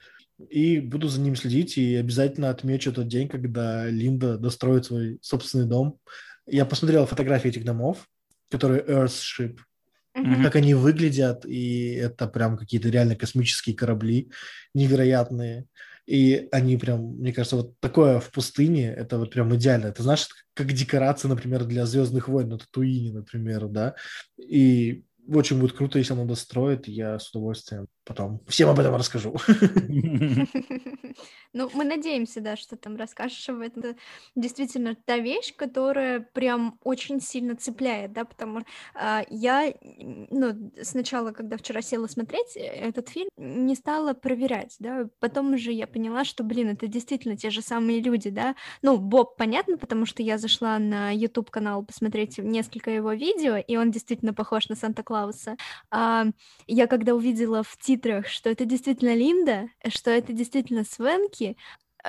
И буду за ним следить и обязательно отмечу тот день, когда Линда достроит свой собственный дом. Я посмотрел фотографии этих домов, которые Earthship – mm-hmm. как они выглядят, и это прям какие-то реально космические корабли невероятные. И они прям, мне кажется, вот такое в пустыне, это вот прям идеально. Это знаешь, как декорация, например, для «Звездных войн» на Татуине, например, да. И очень будет круто, если она достроит, я с удовольствием потом всем об этом расскажу. Ну, мы надеемся, да, что там расскажешь об этом. Это действительно та вещь, которая прям очень сильно цепляет, да, потому что а, я, ну, сначала, когда вчера села смотреть э, этот фильм, не стала проверять, да, потом уже я поняла, что, блин, это действительно те же самые люди, да. Ну, Боб, понятно, потому что я зашла на YouTube-канал посмотреть несколько его видео, и он действительно похож на Санта-Клауса. А, я когда увидела в титрах, что это действительно Линда, что это действительно Свенки,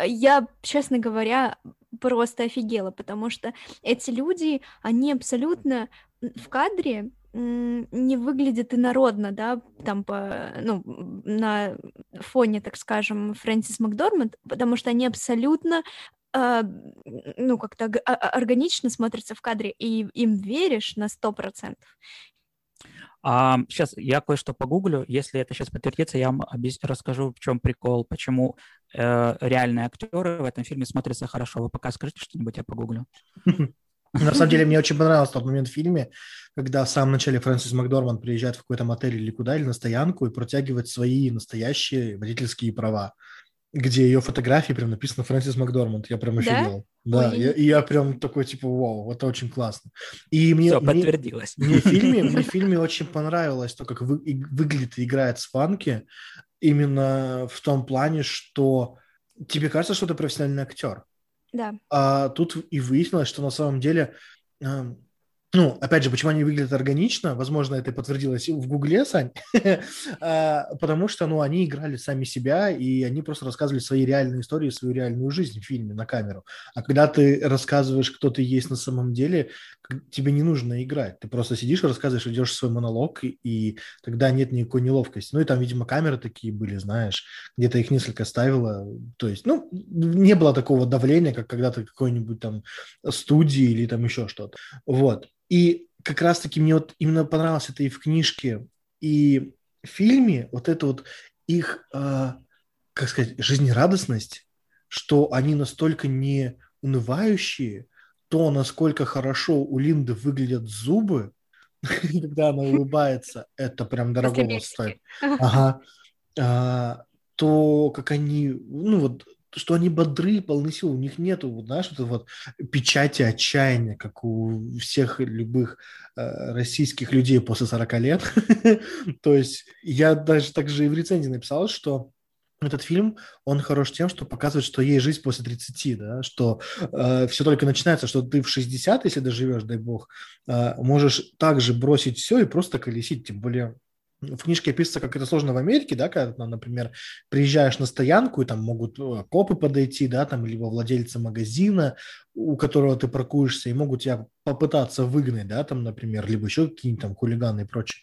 я, честно говоря, просто офигела, потому что эти люди, они абсолютно в кадре не выглядят инородно, да, там по, ну, на фоне, так скажем, Фрэнсис Макдорманд, потому что они абсолютно Uh, ну, как-то а, органично смотрятся в кадре, и им веришь на сто процентов. А, сейчас я кое-что погуглю. Если это сейчас подтвердится, я вам объяс... расскажу, в чем прикол, почему э, реальные актеры в этом фильме смотрятся хорошо. Вы пока скажите что-нибудь, я погуглю. На самом деле, мне очень понравился тот момент в фильме, когда в самом начале Фрэнсис Макдорман приезжает в какой-то мотель или куда, или на стоянку и протягивает свои настоящие водительские права где ее фотографии прям написано Фрэнсис Макдорманд. Я прям офигел. Да, да я, и я прям такой, типа, вау, это очень классно. И мне, Все, подтвердилось. Мне, мне, в фильме, мне в фильме очень понравилось то, как вы, и, выглядит и играет Спанки, именно в том плане, что тебе кажется, что ты профессиональный актер. Да. А тут и выяснилось, что на самом деле ну, опять же, почему они выглядят органично, возможно, это подтвердилось в Гугле, Сань, а, потому что, ну, они играли сами себя, и они просто рассказывали свои реальные истории, свою реальную жизнь в фильме на камеру. А когда ты рассказываешь, кто ты есть на самом деле, тебе не нужно играть. Ты просто сидишь и рассказываешь, идешь свой монолог, и тогда нет никакой неловкости. Ну, и там, видимо, камеры такие были, знаешь, где-то их несколько ставило. То есть, ну, не было такого давления, как когда-то какой-нибудь там студии или там еще что-то. Вот. И как раз-таки мне вот именно понравилось это и в книжке, и в фильме, вот это вот их, э, как сказать, жизнерадостность, что они настолько не унывающие, то, насколько хорошо у Линды выглядят зубы, когда она улыбается, это прям дорого стоит. Ага. А, то, как они, ну вот, что они бодры, полны сил, у них нету, вот, знаешь, вот, вот печати отчаяния, как у всех любых э, российских людей после 40 лет. То есть я даже также и в рецензии написал, что этот фильм, он хорош тем, что показывает, что есть жизнь после 30, да, что э, все только начинается, что ты в 60, если доживешь, дай бог, э, можешь также бросить все и просто колесить, тем более в книжке описывается, как это сложно в Америке, да, когда, например, приезжаешь на стоянку, и там могут э, копы подойти, да, там, либо владельцы магазина, у которого ты паркуешься, и могут тебя попытаться выгнать, да, там, например, либо еще какие-нибудь там хулиганы и прочее.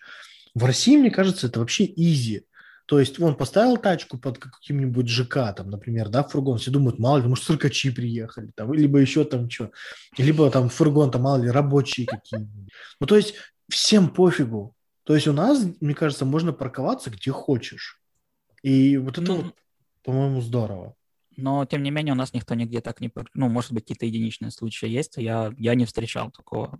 В России, мне кажется, это вообще изи. То есть он поставил тачку под каким-нибудь ЖК, там, например, да, фургон, все думают, мало ли, может, циркачи приехали, там, либо еще там что, либо там фургон, там, мало ли, рабочие какие-нибудь. Ну, то есть всем пофигу, то есть у нас, мне кажется, можно парковаться где хочешь. И вот это, ну, вот, по-моему, здорово. Но, тем не менее, у нас никто нигде так не... Ну, может быть, какие-то единичные случаи есть. Я, я не встречал такого,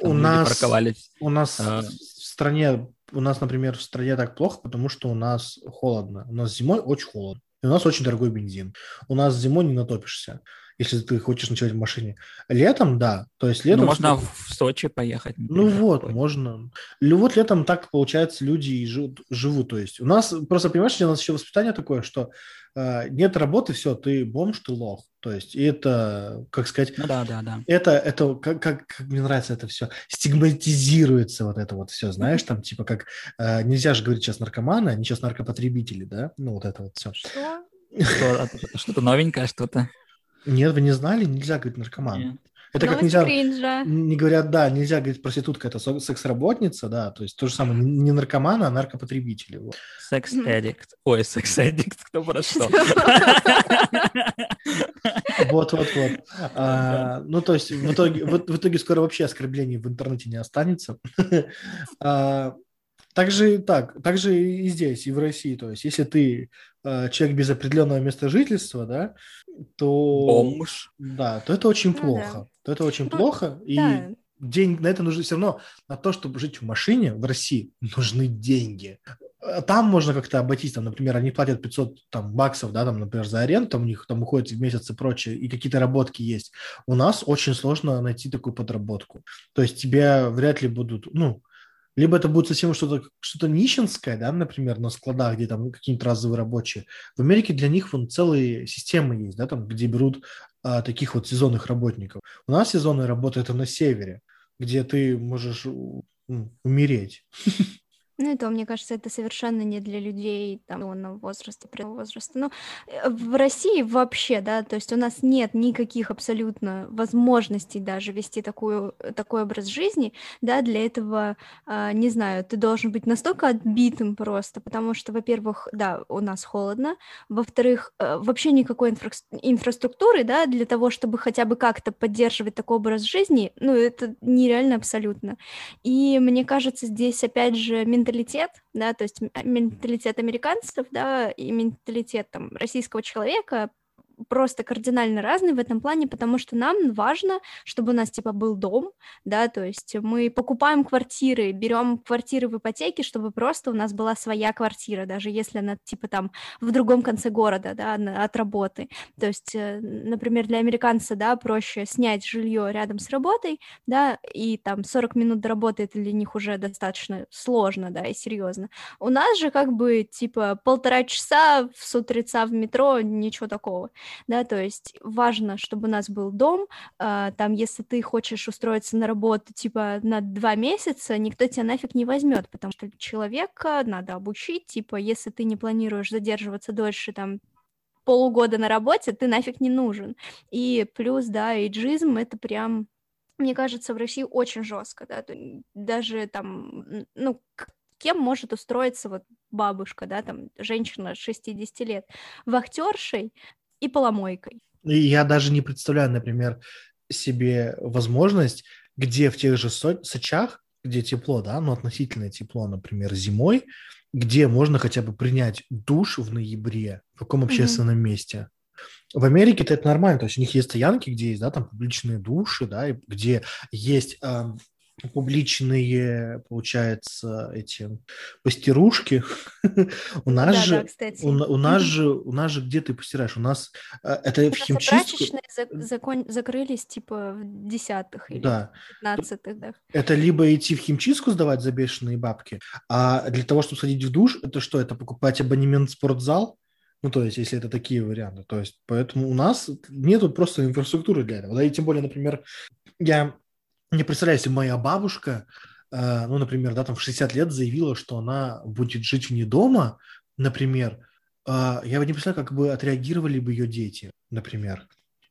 у нас, парковались. У нас а... в стране... У нас, например, в стране так плохо, потому что у нас холодно. У нас зимой очень холодно. И у нас очень дорогой бензин. У нас зимой не натопишься если ты хочешь ночевать в машине. Летом, да. То есть летом... Ну, можно в Сочи поехать. Например, ну вот, такой. можно. Вот летом так, получается, люди и живут, живут. То есть у нас, просто понимаешь, у нас еще воспитание такое, что э, нет работы, все, ты бомж, ты лох. То есть и это, как сказать... Ну да, да, да. Это, это как, как, как мне нравится это все, стигматизируется вот это вот все, знаешь, там типа как... Э, нельзя же говорить сейчас наркоманы, они сейчас наркопотребители, да? Ну вот это вот все. Что? Что-то новенькое, что-то. Нет, вы не знали? Нельзя говорить наркоман. Нет. Это как нельзя, кринжа. не говорят, да, нельзя говорить проститутка, это секс-работница, да, то есть то же самое, не наркоман, а наркопотребители. Вот. Секс-эдикт. Ой, секс-эдикт, кто про что? Вот, вот, вот. А, ну, то есть в итоге, в, в итоге скоро вообще оскорблений в интернете не останется. А, также так, также и здесь, и в России. То есть, если ты э, человек без определенного места жительства, да, то... Бомж. Да, то это очень ну, плохо. Да. То это очень ну, плохо. И да. день на это нужно все равно, на то, чтобы жить в машине в России, нужны деньги. А там можно как-то обойтись, там, например, они платят 500 там, баксов, да, там, например, за аренду, там у них там уходит в месяц и прочее, и какие-то работки есть. У нас очень сложно найти такую подработку. То есть тебе вряд ли будут, ну, либо это будет совсем что-то что нищенское, да, например, на складах, где там какие-нибудь разовые рабочие. В Америке для них вон целые системы есть, да, там, где берут а, таких вот сезонных работников. У нас сезонная работа – это на севере, где ты можешь умереть. Ну, и то, мне кажется, это совершенно не для людей там возраста, возраста. Ну, э, в России вообще, да, то есть у нас нет никаких абсолютно возможностей даже вести такую, такой образ жизни, да, для этого, э, не знаю, ты должен быть настолько отбитым просто, потому что, во-первых, да, у нас холодно, во-вторых, э, вообще никакой инфра инфраструктуры, да, для того, чтобы хотя бы как-то поддерживать такой образ жизни, ну, это нереально абсолютно. И мне кажется, здесь, опять же, менталитет менталитет, да, то есть менталитет американцев, да, и менталитет там российского человека просто кардинально разный в этом плане, потому что нам важно, чтобы у нас типа был дом, да, то есть мы покупаем квартиры, берем квартиры в ипотеке, чтобы просто у нас была своя квартира, даже если она типа там в другом конце города, да, от работы. То есть, э, например, для американца, да, проще снять жилье рядом с работой, да, и там 40 минут до работы это для них уже достаточно сложно, да, и серьезно. У нас же как бы типа полтора часа с утреца в метро, ничего такого да, то есть важно, чтобы у нас был дом, э, там, если ты хочешь устроиться на работу, типа, на два месяца, никто тебя нафиг не возьмет, потому что человека надо обучить, типа, если ты не планируешь задерживаться дольше, там, полугода на работе, ты нафиг не нужен. И плюс, да, эйджизм — это прям мне кажется, в России очень жестко, да, даже там, ну, кем может устроиться вот бабушка, да, там, женщина 60 лет, вахтершей, и поломойкой. Я даже не представляю, например, себе возможность, где в тех же со- Сочах, где тепло, да, ну относительное тепло, например, зимой, где можно хотя бы принять душ в ноябре, в каком общественном mm-hmm. месте. В Америке это нормально, то есть у них есть стоянки, где есть, да, там публичные души, да, где есть э, публичные, получается, эти постирушки. у нас да, же, да, у, у нас же, у нас же где ты постираешь? У нас э, это в химчистку. закон, закрылись типа в десятых или да. пятнадцатых, да. Это либо идти в химчистку сдавать за бешеные бабки, а для того, чтобы сходить в душ, это что? Это покупать абонемент в спортзал? Ну, то есть, если это такие варианты. То есть, поэтому у нас нету просто инфраструктуры для этого. Да, и тем более, например, я не представляю, если моя бабушка, э, ну, например, да, там в 60 лет заявила, что она будет жить вне дома, например, э, я бы не представляю, как бы отреагировали бы ее дети, например.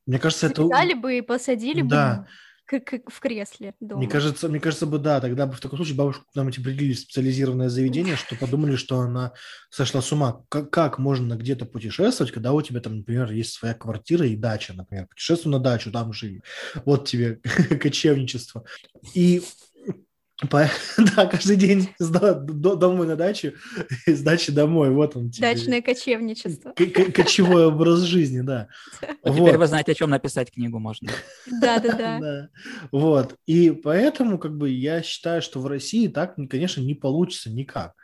Мне кажется, это... Взяли бы и посадили да. бы как, в кресле дома. Мне кажется, мне кажется бы, да, тогда бы в таком случае бабушку к эти определили в специализированное заведение, что подумали, что она сошла с ума. Как, как можно где-то путешествовать, когда у тебя там, например, есть своя квартира и дача, например, путешествуй на дачу, там живи. Вот тебе кочевничество. И Да, каждый день домой на дачу, из дачи домой, вот он. Тебе. Дачное кочевничество. Кочевой образ жизни, да. Вот. Теперь вы знаете, о чем написать книгу можно. Да-да-да. Вот, и поэтому как бы я считаю, что в России так, конечно, не получится никак.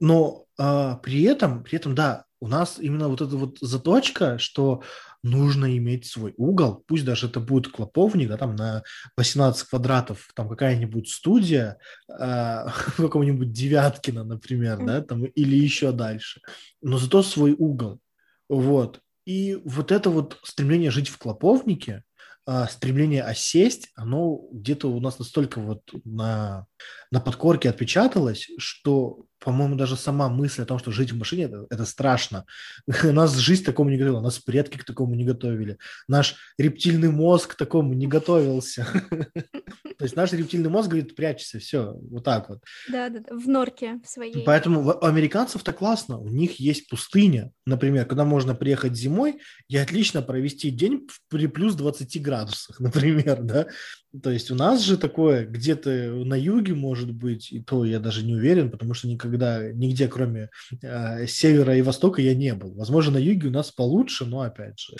Но а, при этом, при этом, да, у нас именно вот эта вот заточка, что нужно иметь свой угол, пусть даже это будет клоповник, да, там на 18 квадратов, там какая-нибудь студия э, в каком-нибудь Девяткино, например, да, там, или еще дальше, но зато свой угол, вот. И вот это вот стремление жить в клоповнике, э, стремление осесть, оно где-то у нас настолько вот на, на подкорке отпечаталось, что по-моему, даже сама мысль о том, что жить в машине это, это страшно. Нас жизнь к такому не готовила, нас предки к такому не готовили. Наш рептильный мозг к такому не готовился. То есть наш рептильный мозг говорит, прячься, все, вот так вот. Да, да, в норке своей. Поэтому у американцев-то классно. У них есть пустыня, например, когда можно приехать зимой и отлично провести день при плюс 20 градусах, например, да. То есть у нас же такое где-то на юге может быть, и то я даже не уверен, потому что никогда нигде, кроме э, севера и востока, я не был. Возможно, на юге у нас получше, но опять же,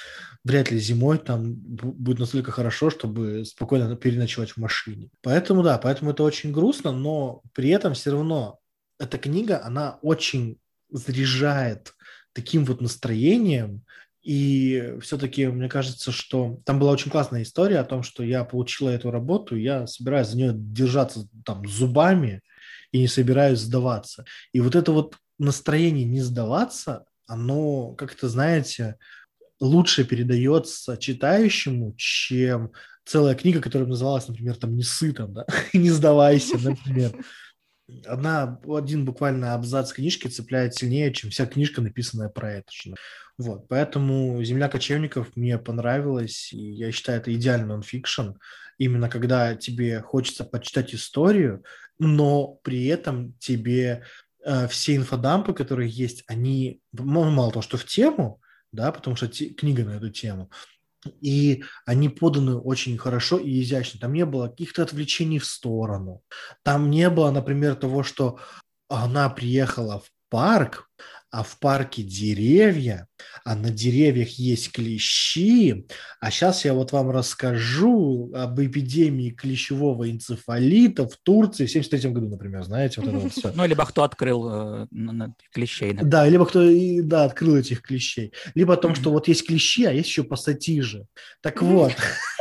вряд ли зимой там будет настолько хорошо, чтобы спокойно переночевать в машине. Поэтому да, поэтому это очень грустно, но при этом все равно эта книга, она очень заряжает таким вот настроением, и все-таки мне кажется, что там была очень классная история о том, что я получила эту работу, я собираюсь за нее держаться там зубами и не собираюсь сдаваться. И вот это вот настроение не сдаваться, оно, как-то, знаете, лучше передается читающему, чем целая книга, которая называлась, например, там «Не сытом», да, «Не сдавайся», например. Одна, один буквально абзац книжки цепляет сильнее, чем вся книжка, написанная про это же. Вот, поэтому «Земля кочевников» мне понравилась, и я считаю, это идеальный нонфикшн, именно когда тебе хочется почитать историю, но при этом тебе э, все инфодампы, которые есть, они, ну, мало того, что в тему, да, потому что те, книга на эту тему, и они поданы очень хорошо и изящно. Там не было каких-то отвлечений в сторону. Там не было, например, того, что она приехала в парк, а в парке деревья, а на деревьях есть клещи. А сейчас я вот вам расскажу об эпидемии клещевого энцефалита в Турции в 73 году, например, знаете, вот это вот все. Ну, либо кто открыл э, клещей. Например. Да, либо кто да, открыл этих клещей. Либо о том, что вот есть клещи, а есть еще пассатижи. Так вот,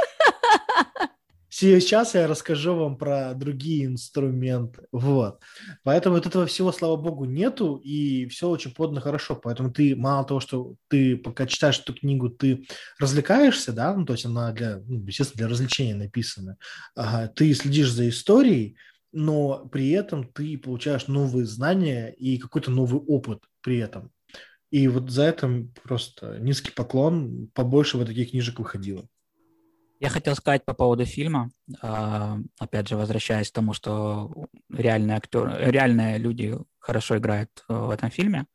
Сейчас я расскажу вам про другие инструменты. Вот. Поэтому вот этого всего, слава богу, нету, и все очень подно хорошо. Поэтому ты, мало того, что ты, пока читаешь эту книгу, ты развлекаешься, да, ну, то есть она для, ну, естественно, для развлечения написана. Ага, ты следишь за историей, но при этом ты получаешь новые знания и какой-то новый опыт при этом. И вот за это просто низкий поклон, побольше вот таких книжек выходило. Я хотел сказать по поводу фильма, а, опять же, возвращаясь к тому, что реальные актеры, реальные люди хорошо играют э, в этом фильме.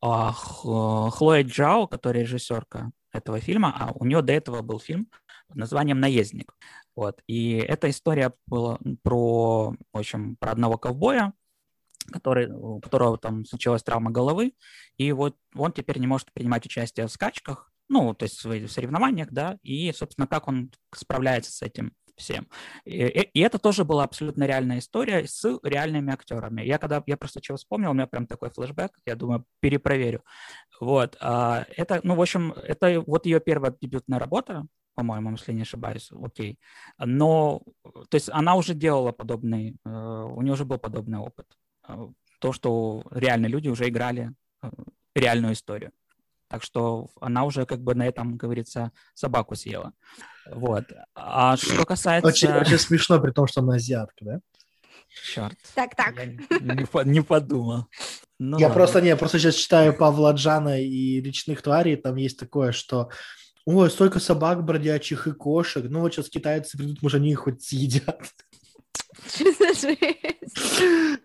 А, Хлоя Джао, которая режиссерка этого фильма, а у нее до этого был фильм под названием «Наездник». Вот. И эта история была про, в общем, про одного ковбоя, который, у которого там случилась травма головы, и вот он теперь не может принимать участие в скачках, ну, то есть в соревнованиях, да, и, собственно, как он справляется с этим всем. И, и это тоже была абсолютно реальная история с реальными актерами. Я когда, я просто чего вспомнил, у меня прям такой флешбэк, я думаю, перепроверю. Вот, а, это, ну, в общем, это вот ее первая дебютная работа, по-моему, если не ошибаюсь, окей. Но, то есть она уже делала подобный, э, у нее уже был подобный опыт. Э, то, что реальные люди уже играли э, реальную историю. Так что она уже как бы на этом, говорится, собаку съела. Вот. А что касается... Очень, очень смешно, при том, что она азиатка, да? Черт. Так, так. Я не, не подумал. Ну, я ладно. просто не, я просто сейчас читаю Павла Джана и «Речных тварей», там есть такое, что Ой, столько собак бродячих и кошек. Ну вот сейчас китайцы придут, может, они их хоть съедят.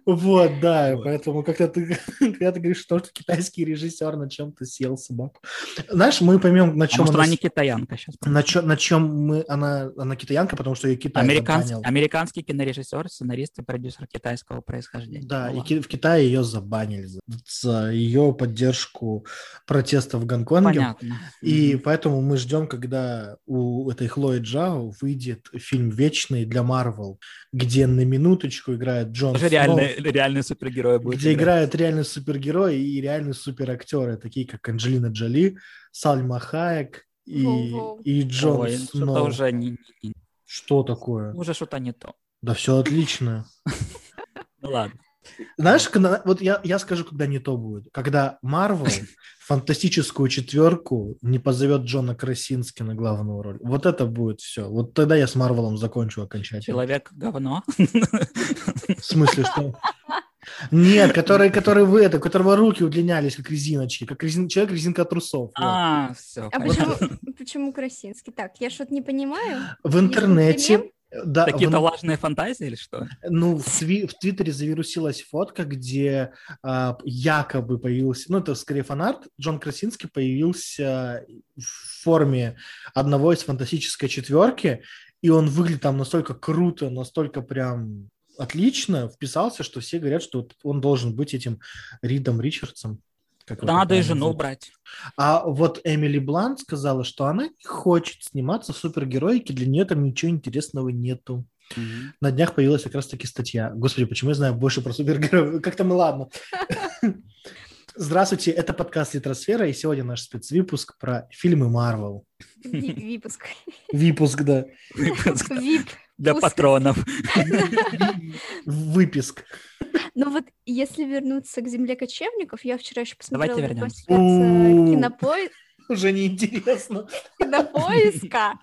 Вот, да, поэтому когда ты, когда ты говоришь, что, что китайский режиссер на чем-то съел собаку. Знаешь, мы поймем, на чем а она... не китаянка сейчас. На, чем, на чем мы... Она, она китаянка, потому что ее Китай Американс... забанил. Американский кинорежиссер, сценарист и продюсер китайского происхождения. Да, ну, и в Китае ее забанили за, за ее поддержку протеста в Гонконге. Понятно. И mm-hmm. поэтому мы ждем, когда у этой Хлои Джао выйдет фильм «Вечный» для Марвел, где на минуточку играет Джон Уже реальный, реальный супергерой будет Где играют реальные супергерои и реальные суперактеры, такие как Анджелина Джоли, Сальма Хаек и, и Джон Ой, Сноу. Что-то уже не... Что такое? Уже что-то не то. Да все отлично. Ну ладно. Знаешь, когда, вот я, я скажу, когда не то будет. Когда Марвел фантастическую четверку не позовет Джона Красински на главную роль. Вот это будет все. Вот тогда я с Марвелом закончу окончательно. Человек говно. В смысле, что? Нет, который, который вы это, у которого руки удлинялись, как резиночки, как резин, человек резинка трусов. А, вот. все. А почему, почему Красинский? Так, я что-то не понимаю. В интернете да, Какие-то в... влажные фантазии или что? Ну, в, тви- в Твиттере завирусилась фотка, где а, якобы появился, ну, это скорее фанарт, Джон Красинский появился в форме одного из фантастической четверки, и он выглядит там настолько круто, настолько прям отлично вписался, что все говорят, что он должен быть этим Ридом Ричардсом. Как да надо и жену брать. А вот Эмили Блант сказала, что она не хочет сниматься в супергероике, для нее там ничего интересного нету. Угу. На днях появилась как раз-таки статья. Господи, почему я знаю больше про супергероев? Как-то мы ладно. Здравствуйте, это подкаст «Литросфера», и сегодня наш спецвыпуск про фильмы Марвел. Випуск. Випуск, да. Выпуск. Вип. Для патронов. Выписк. Ну вот, если вернуться к земле кочевников, я вчера еще посмотрела Давайте вернемся. кинопоиск. Уже неинтересно. Кинопоиска.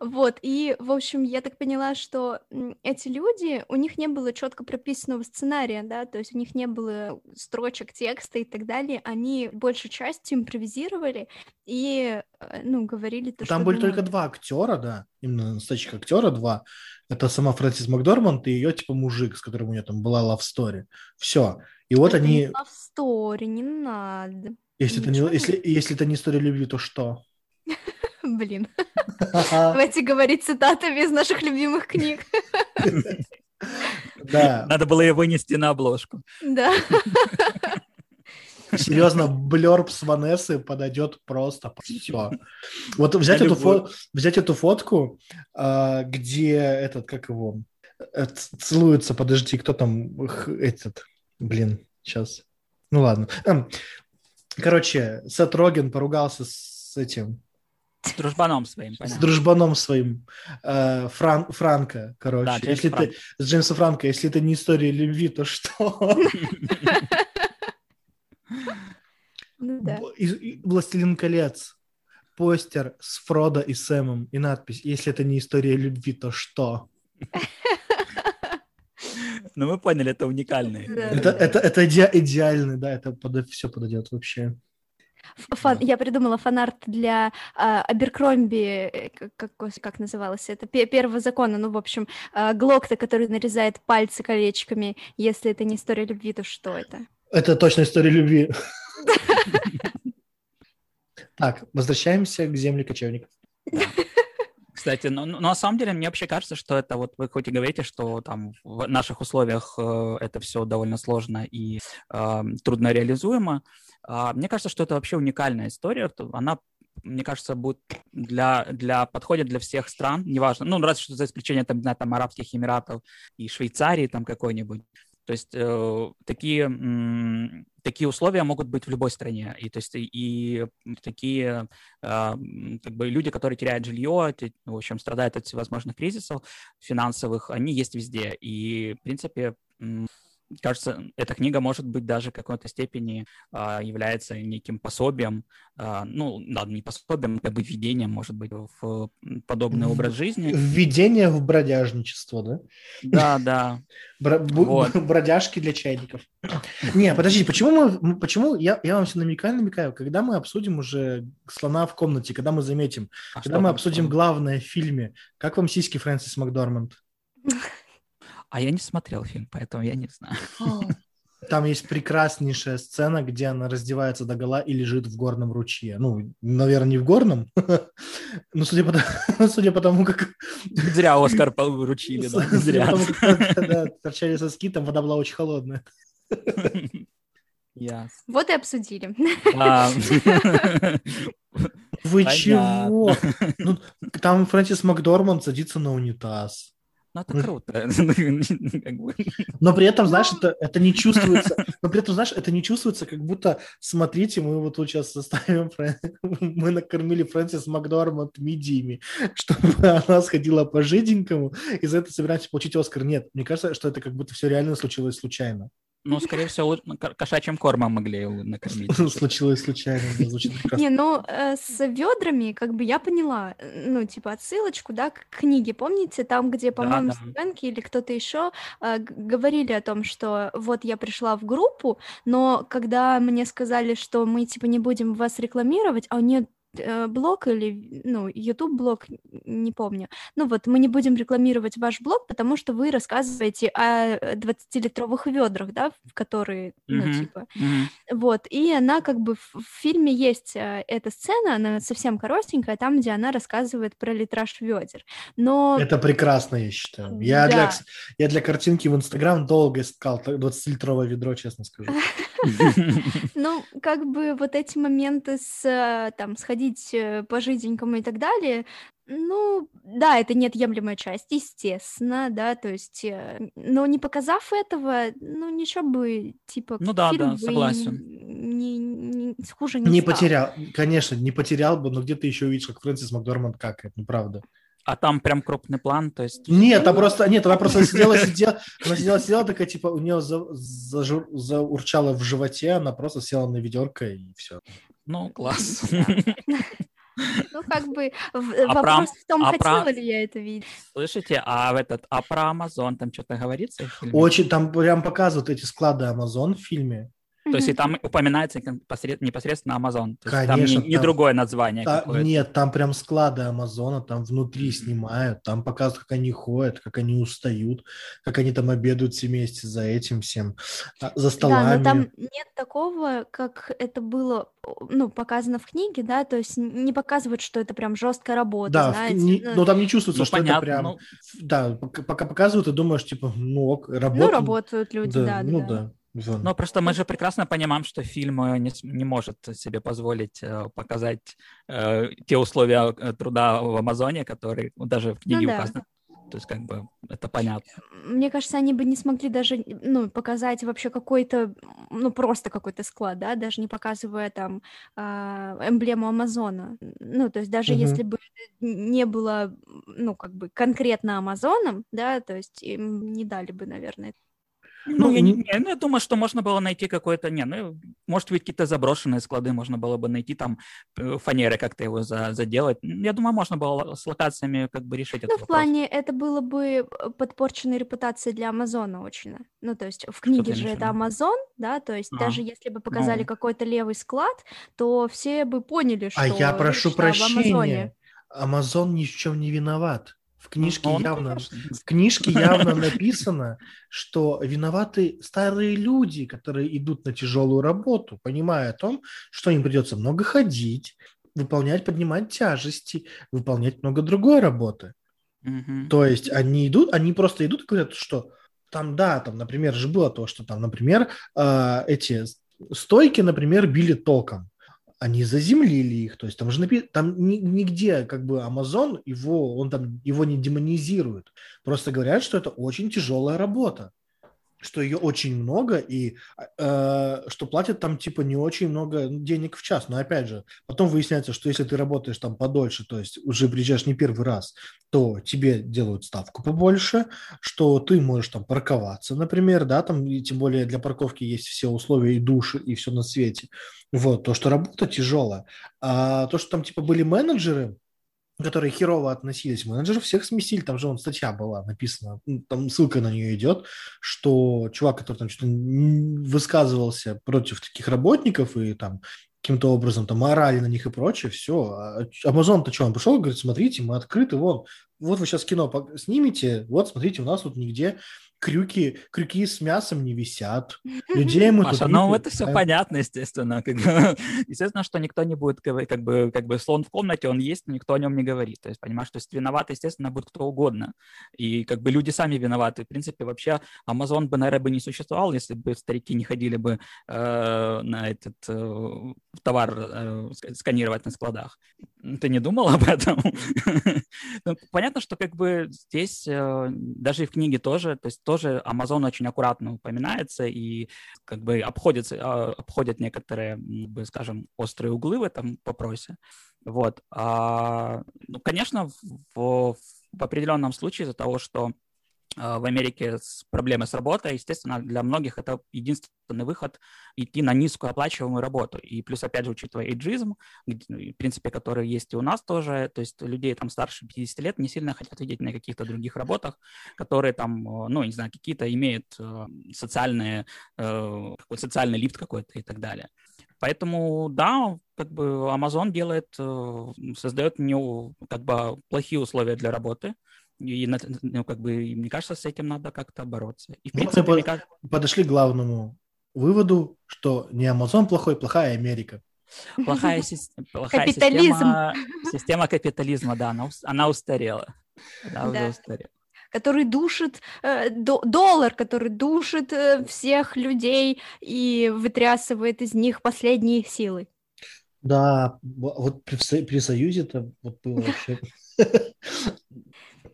Вот, и, в общем, я так поняла, что эти люди, у них не было четко прописанного сценария, да, то есть у них не было строчек текста и так далее, они большей частью импровизировали и, э, ну, говорили то, Там были думали. только два актера, да, именно настоящих актера два. Это сама Фрэнсис Макдорманд и ее, типа, мужик, с которым у нее там была love story. Все. И вот это они... не love story, не надо. Если это, не, если, если это не история любви, то что? Блин. Давайте говорить цитатами из наших любимых книг. Да. Надо было ее вынести на обложку. Да. Серьезно, блерб с Ванессы подойдет просто все. Вот взять эту, фо... взять эту фотку, а, где этот, как его, э, целуется, подожди, кто там, этот, блин, сейчас. Ну ладно. Короче, Сет Роген поругался с этим, с дружбаном своим, понятно. С дружбаном своим. Э, Фран, Франко, короче. Да, если Франко. ты, с Джеймсом Франко, если это не история любви, то что? Ну да. «Властелин колец». Постер с Фродо и Сэмом и надпись «Если это не история любви, то что?» Ну, мы поняли, это уникальный. Это, это, это иде, идеальный, да, это под, все подойдет вообще. Фан, я придумала фанарт для а, Аберкромби, э, как, как называлось это, первого закона, ну, в общем, а, Глокта, который нарезает пальцы колечками. Если это не история любви, то что это? Это точно история любви. Так, возвращаемся к земле кочевников. Кстати, но, но на самом деле мне вообще кажется, что это вот вы хоть и говорите, что там в наших условиях э, это все довольно сложно и э, трудно реализуемо, э, мне кажется, что это вообще уникальная история. Она мне кажется, будет для, для подходит для всех стран, неважно, ну, разве что за исключением там, там Арабских Эмиратов и Швейцарии там какой-нибудь. То есть э, такие, м, такие условия могут быть в любой стране. И, то есть, и, такие э, как бы люди, которые теряют жилье, в общем, страдают от всевозможных кризисов финансовых, они есть везде. И, в принципе, кажется, эта книга, может быть, даже в какой-то степени а, является неким пособием, а, ну, да, не пособием, как бы введением, может быть, в подобный образ жизни. Введение в бродяжничество, да? Да, да. Бродяжки для чайников. Не, подождите, почему мы, почему, я, я вам все намекаю, намекаю, когда мы обсудим уже слона в комнате, когда мы заметим, а когда мы обсудим главное в фильме, как вам сиськи Фрэнсис Макдорманд? А я не смотрел фильм, поэтому я не знаю. Там есть прекраснейшая сцена, где она раздевается до гола и лежит в горном ручье. Ну, наверное, не в горном, но судя по, судя по тому, как... Зря Оскар вручили, да? Зря. Потому, как, да, торчали соски, там вода была очень холодная. Yes. Вот и обсудили. Вы чего? Ну, там Фрэнсис Макдорманд садится на унитаз. Ну, это круто. Но при этом, знаешь, это, это не чувствуется. Но при этом, знаешь, это не чувствуется, как будто, смотрите, мы вот тут сейчас составим, мы накормили Фрэнсис Макдорманд мидиями, чтобы она сходила по жиденькому, и за это собираемся получить Оскар. Нет, мне кажется, что это как будто все реально случилось случайно. Ну, скорее всего, кошачьим кормом могли его накормить. Случилось случайно, звучит прекрасно. Не, ну, э, с ведрами, как бы я поняла, ну, типа, отсылочку, да, к книге, помните, там, где, по-моему, Стэнки или кто-то еще э, говорили о том, что вот я пришла в группу, но когда мне сказали, что мы, типа, не будем вас рекламировать, а у нее Э, блог или, ну, YouTube блог, не помню. Ну вот, мы не будем рекламировать ваш блог, потому что вы рассказываете о 20-литровых ведрах, да, в которые, ну, mm-hmm. типа, mm-hmm. вот. И она как бы в, в фильме есть э, эта сцена, она совсем коротенькая, там, где она рассказывает про литраж ведер. Но... Это прекрасно, я считаю. Я, да. для, я для картинки в Инстаграм долго искал 20-литровое ведро, честно скажу. Ну, как бы вот эти моменты с, э, там, сходить э, по жиденькому и так далее, ну, да, это неотъемлемая часть, естественно, да, то есть, э, но не показав этого, ну, ничего бы, типа, ну да, да, согласен. Не, не, хуже не Не стал. потерял, конечно, не потерял бы, но где ты еще увидишь, как Фрэнсис Макдорманд какает, ну, правда. А там прям крупный план, то есть... Нет, она просто, нет, она просто сидела, сидела, она сидела, сидела, такая, типа, у нее за, за, заурчало в животе, она просто села на ведерко и все. Ну, класс. Ну, как бы а вопрос в том, а хотела ли я это видеть. Слышите, а в этот, а про Амазон там что-то говорится? Очень, там прям показывают эти склады Амазон в фильме. То есть и там упоминается непосредственно Amazon. То Конечно. Там не, не там, другое название. Та, нет, там прям склады Амазона, там внутри снимают, там показывают, как они ходят, как они устают, как они там обедают все вместе за этим всем, а, за столами. Да, но там нет такого, как это было ну, показано в книге, да, то есть не показывают, что это прям жесткая работа, да, знаете. Не, ну, но там не чувствуется, ну, что понятно, это прям... Ну... Да, пока показывают, и думаешь, типа, ну, работают. Ну, работают люди, да, да. Ну, да. да. Но просто мы же прекрасно понимаем, что фильм э, не, не может себе позволить э, показать э, те условия э, труда в Амазоне, которые даже в книге ну, да. указаны. То есть, как бы, это понятно. Мне кажется, они бы не смогли даже, ну, показать вообще какой-то, ну, просто какой-то склад, да, даже не показывая там э, эмблему Амазона. Ну, то есть даже угу. если бы не было, ну, как бы конкретно Амазоном, да, то есть им не дали бы, наверное, ну, ну, я, не, не, ну, я думаю, что можно было найти какой-то, не, ну, может быть, какие-то заброшенные склады можно было бы найти, там, э, фанеры как-то его за, заделать. Я думаю, можно было с локациями как бы решить ну, этот в плане, это было бы э, подпорченной репутацией для Амазона очень. Ну, то есть в книге же это Амазон, да, то есть а, даже если бы показали ну. какой-то левый склад, то все бы поняли, что... А я прошу прощения, Амазон ни в чем не виноват. В книжке, Он, явно, в книжке явно написано, что виноваты старые люди, которые идут на тяжелую работу, понимая о том, что им придется много ходить, выполнять, поднимать тяжести, выполнять много другой работы. Угу. То есть они идут, они просто идут и говорят, что там, да, там, например, же было то, что там, например, э, эти стойки, например, били током они заземлили их, то есть там же напи... там нигде как бы Amazon его он там его не демонизирует, просто говорят, что это очень тяжелая работа что ее очень много и э, что платят там типа не очень много денег в час. Но опять же, потом выясняется, что если ты работаешь там подольше, то есть уже приезжаешь не первый раз, то тебе делают ставку побольше, что ты можешь там парковаться, например, да, там и тем более для парковки есть все условия и души и все на свете. Вот, то, что работа тяжелая. А то, что там типа были менеджеры, которые херово относились, менеджеров всех смесили, там же он статья была написана, там ссылка на нее идет, что чувак, который там что-то высказывался против таких работников и там каким-то образом там орали на них и прочее, все. Амазон-то что, он пришел, говорит, смотрите, мы открыты, вон, вот вы сейчас кино снимете, вот, смотрите, у нас тут нигде крюки, крюки с мясом не висят. Людей мы Маша, ну это все понятно, естественно. Как бы, естественно, что никто не будет говорить, как бы, как бы слон в комнате, он есть, но никто о нем не говорит. То есть, понимаешь, то есть виноват, естественно, будет кто угодно. И как бы люди сами виноваты. В принципе, вообще Amazon бы, наверное, бы не существовал, если бы старики не ходили бы э, на этот э, товар э, сканировать на складах. Ты не думал об этом? ну, понятно, что как бы здесь, э, даже и в книге тоже, то есть тоже Amazon очень аккуратно упоминается и как бы обходится, а, обходят некоторые, скажем, острые углы в этом вопросе. Вот. А, ну, конечно, в, в определенном случае из-за того, что в Америке с проблемой с работой, естественно, для многих это единственный выход идти на низкую оплачиваемую работу. И плюс, опять же, учитывая эйджизм, ну, в принципе, который есть и у нас тоже, то есть людей там старше 50 лет не сильно хотят видеть на каких-то других работах, которые там, ну, не знаю, какие-то имеют э, социальные, э, какой социальный лифт какой-то и так далее. Поэтому, да, как бы Amazon делает, э, создает не, как бы плохие условия для работы, и, ну, как бы, мне кажется, с этим надо как-то бороться. И, в принципе, мы под, как... подошли к главному выводу, что не Амазон плохой, плохая Америка. Плохая, плохая Капитализм. система, система капитализма, да, она, она устарела. Она да. уже устарела который душит э, до, доллар, который душит э, всех людей и вытрясывает из них последние силы. Да, вот при, при Союзе это вот было вообще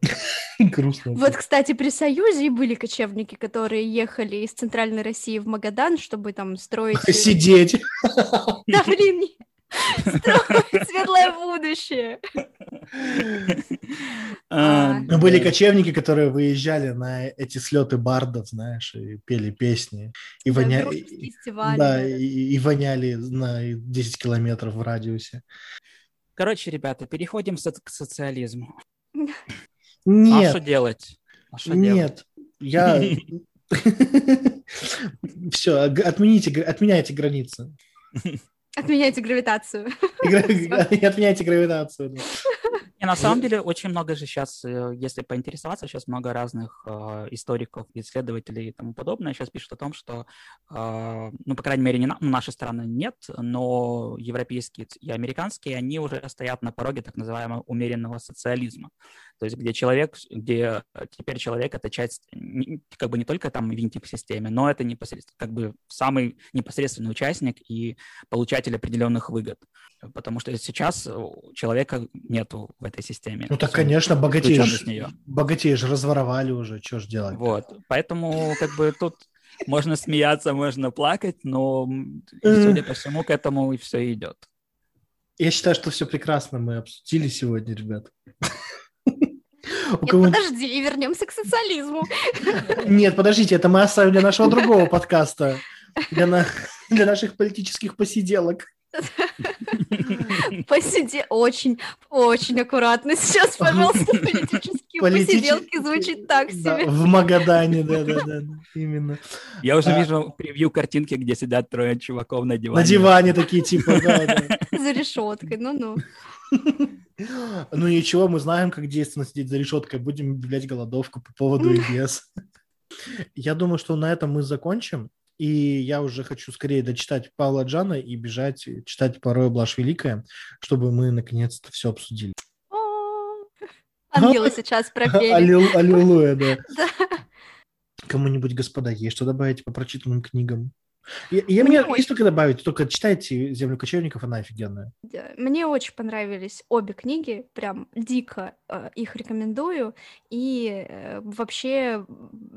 Грустно. Вот, кстати, при Союзе были кочевники, которые ехали из Центральной России в Магадан, чтобы там строить... Сидеть. Да, блин, строить светлое будущее. А, были кочевники, которые выезжали на эти слеты бардов, знаешь, и пели песни. И, Да, воня- группы и- фестиваля, да, и, воняли на 10 километров в радиусе. Короче, ребята, переходим к социализму. А Нет, что делать? А что делать? нет, я... Все, отмените, отменяйте границы. Отменяйте гравитацию. Отменяйте гравитацию. Не, на самом деле очень много же сейчас, если поинтересоваться, сейчас много разных э, историков, исследователей и тому подобное сейчас пишут о том, что, э, ну, по крайней мере, не на, ну, нашей страны нет, но европейские и американские, они уже стоят на пороге так называемого умеренного социализма. То есть где человек, где теперь человек это часть, как бы не только там винтик в системе, но это непосредственно, как бы самый непосредственный участник и получатель определенных выгод. Потому что сейчас у человека нету в этой системе. Ну так, конечно, богатеешь, богатеешь разворовали уже, что ж делать? Вот. Поэтому как бы тут можно смеяться, можно плакать, но судя по всему, к этому и все идет. Я считаю, что все прекрасно мы обсудили сегодня, ребят. У Нет, кого- подожди, вернемся к социализму. Нет, подождите, это мы оставим для нашего другого подкаста, для, на- для наших политических посиделок. Посиди очень, очень аккуратно сейчас, пожалуйста, политические Политичес- посиделки звучит так Да, себе. в Магадане, да-да-да, именно. Я уже А. вижу превью картинки, где сидят трое чуваков на диване. На диване такие типа, да, да. За решеткой, ну-ну. Ну ничего, мы знаем, как действенно сидеть за решеткой. Будем объявлять голодовку по поводу и без. Я думаю, что на этом мы закончим. И я уже хочу скорее дочитать Павла Джана и бежать читать «Порой блажь великая», чтобы мы наконец-то все обсудили. Ангелы сейчас пропели. Аллил- Аллилуйя. Да. Кому-нибудь, господа, есть что добавить по прочитанным книгам? И, и Мне мне есть только добавить, только читайте «Землю кочевников», она офигенная. Мне очень понравились обе книги, прям дико э, их рекомендую. И э, вообще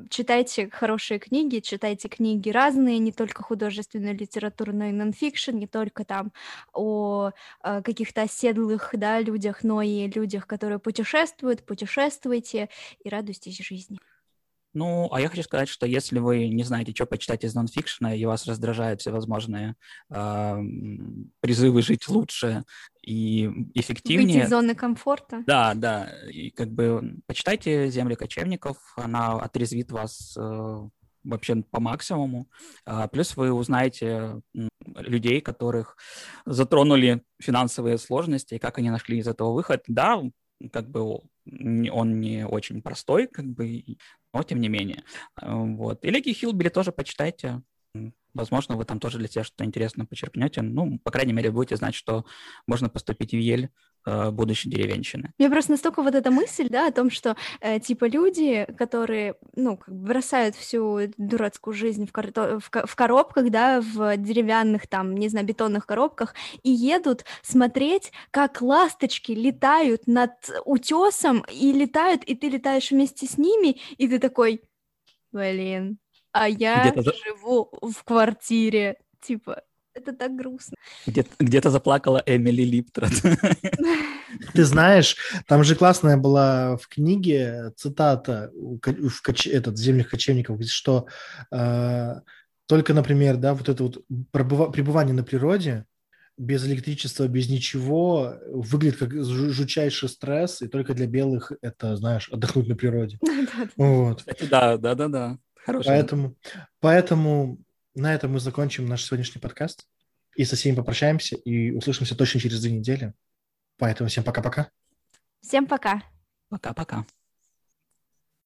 читайте хорошие книги, читайте книги разные, не только художественную литературу, но и нонфикшн, не только там о э, каких-то оседлых да, людях, но и людях, которые путешествуют, путешествуйте и радуйтесь жизни. Ну, а я хочу сказать, что если вы не знаете, что почитать из нонфикшена, и вас раздражают всевозможные м, призывы жить лучше и Выйти эффективнее, из зоны комфорта. Да, да. И как бы почитайте «Земли кочевников», она отрезвит вас э, вообще по максимуму. А, плюс вы узнаете людей, которых затронули финансовые сложности, и как они нашли из этого выход. Да, как бы он не очень простой, как бы, но тем не менее. Э, Вот. И Леги Хилбери тоже почитайте. Возможно, вы там тоже для себя что-то интересное почерпнете. Ну, по крайней мере, будете знать, что можно поступить в Ель, э, будучи деревенщины. Мне просто настолько вот эта мысль, да, о том, что э, типа люди, которые, ну, как бы бросают всю дурацкую жизнь в, карто- в, в коробках, да, в деревянных там, не знаю, бетонных коробках, и едут смотреть, как ласточки летают над утесом и летают, и ты летаешь вместе с ними, и ты такой, блин, а я живу в квартире, типа, это так грустно. Где- Где-то заплакала Эмили Липтрот. Ты знаешь, там же классная была в книге цитата у в коч- этот, «Земных кочевников», что э, только, например, да, вот это вот пребывание на природе без электричества, без ничего, выглядит как жу- жутчайший стресс, и только для белых это, знаешь, отдохнуть на природе. Вот. Да, да, да, да. Хорошая. Поэтому, поэтому на этом мы закончим наш сегодняшний подкаст. И со всеми попрощаемся, и услышимся точно через две недели. Поэтому всем пока-пока. Всем пока. Пока-пока.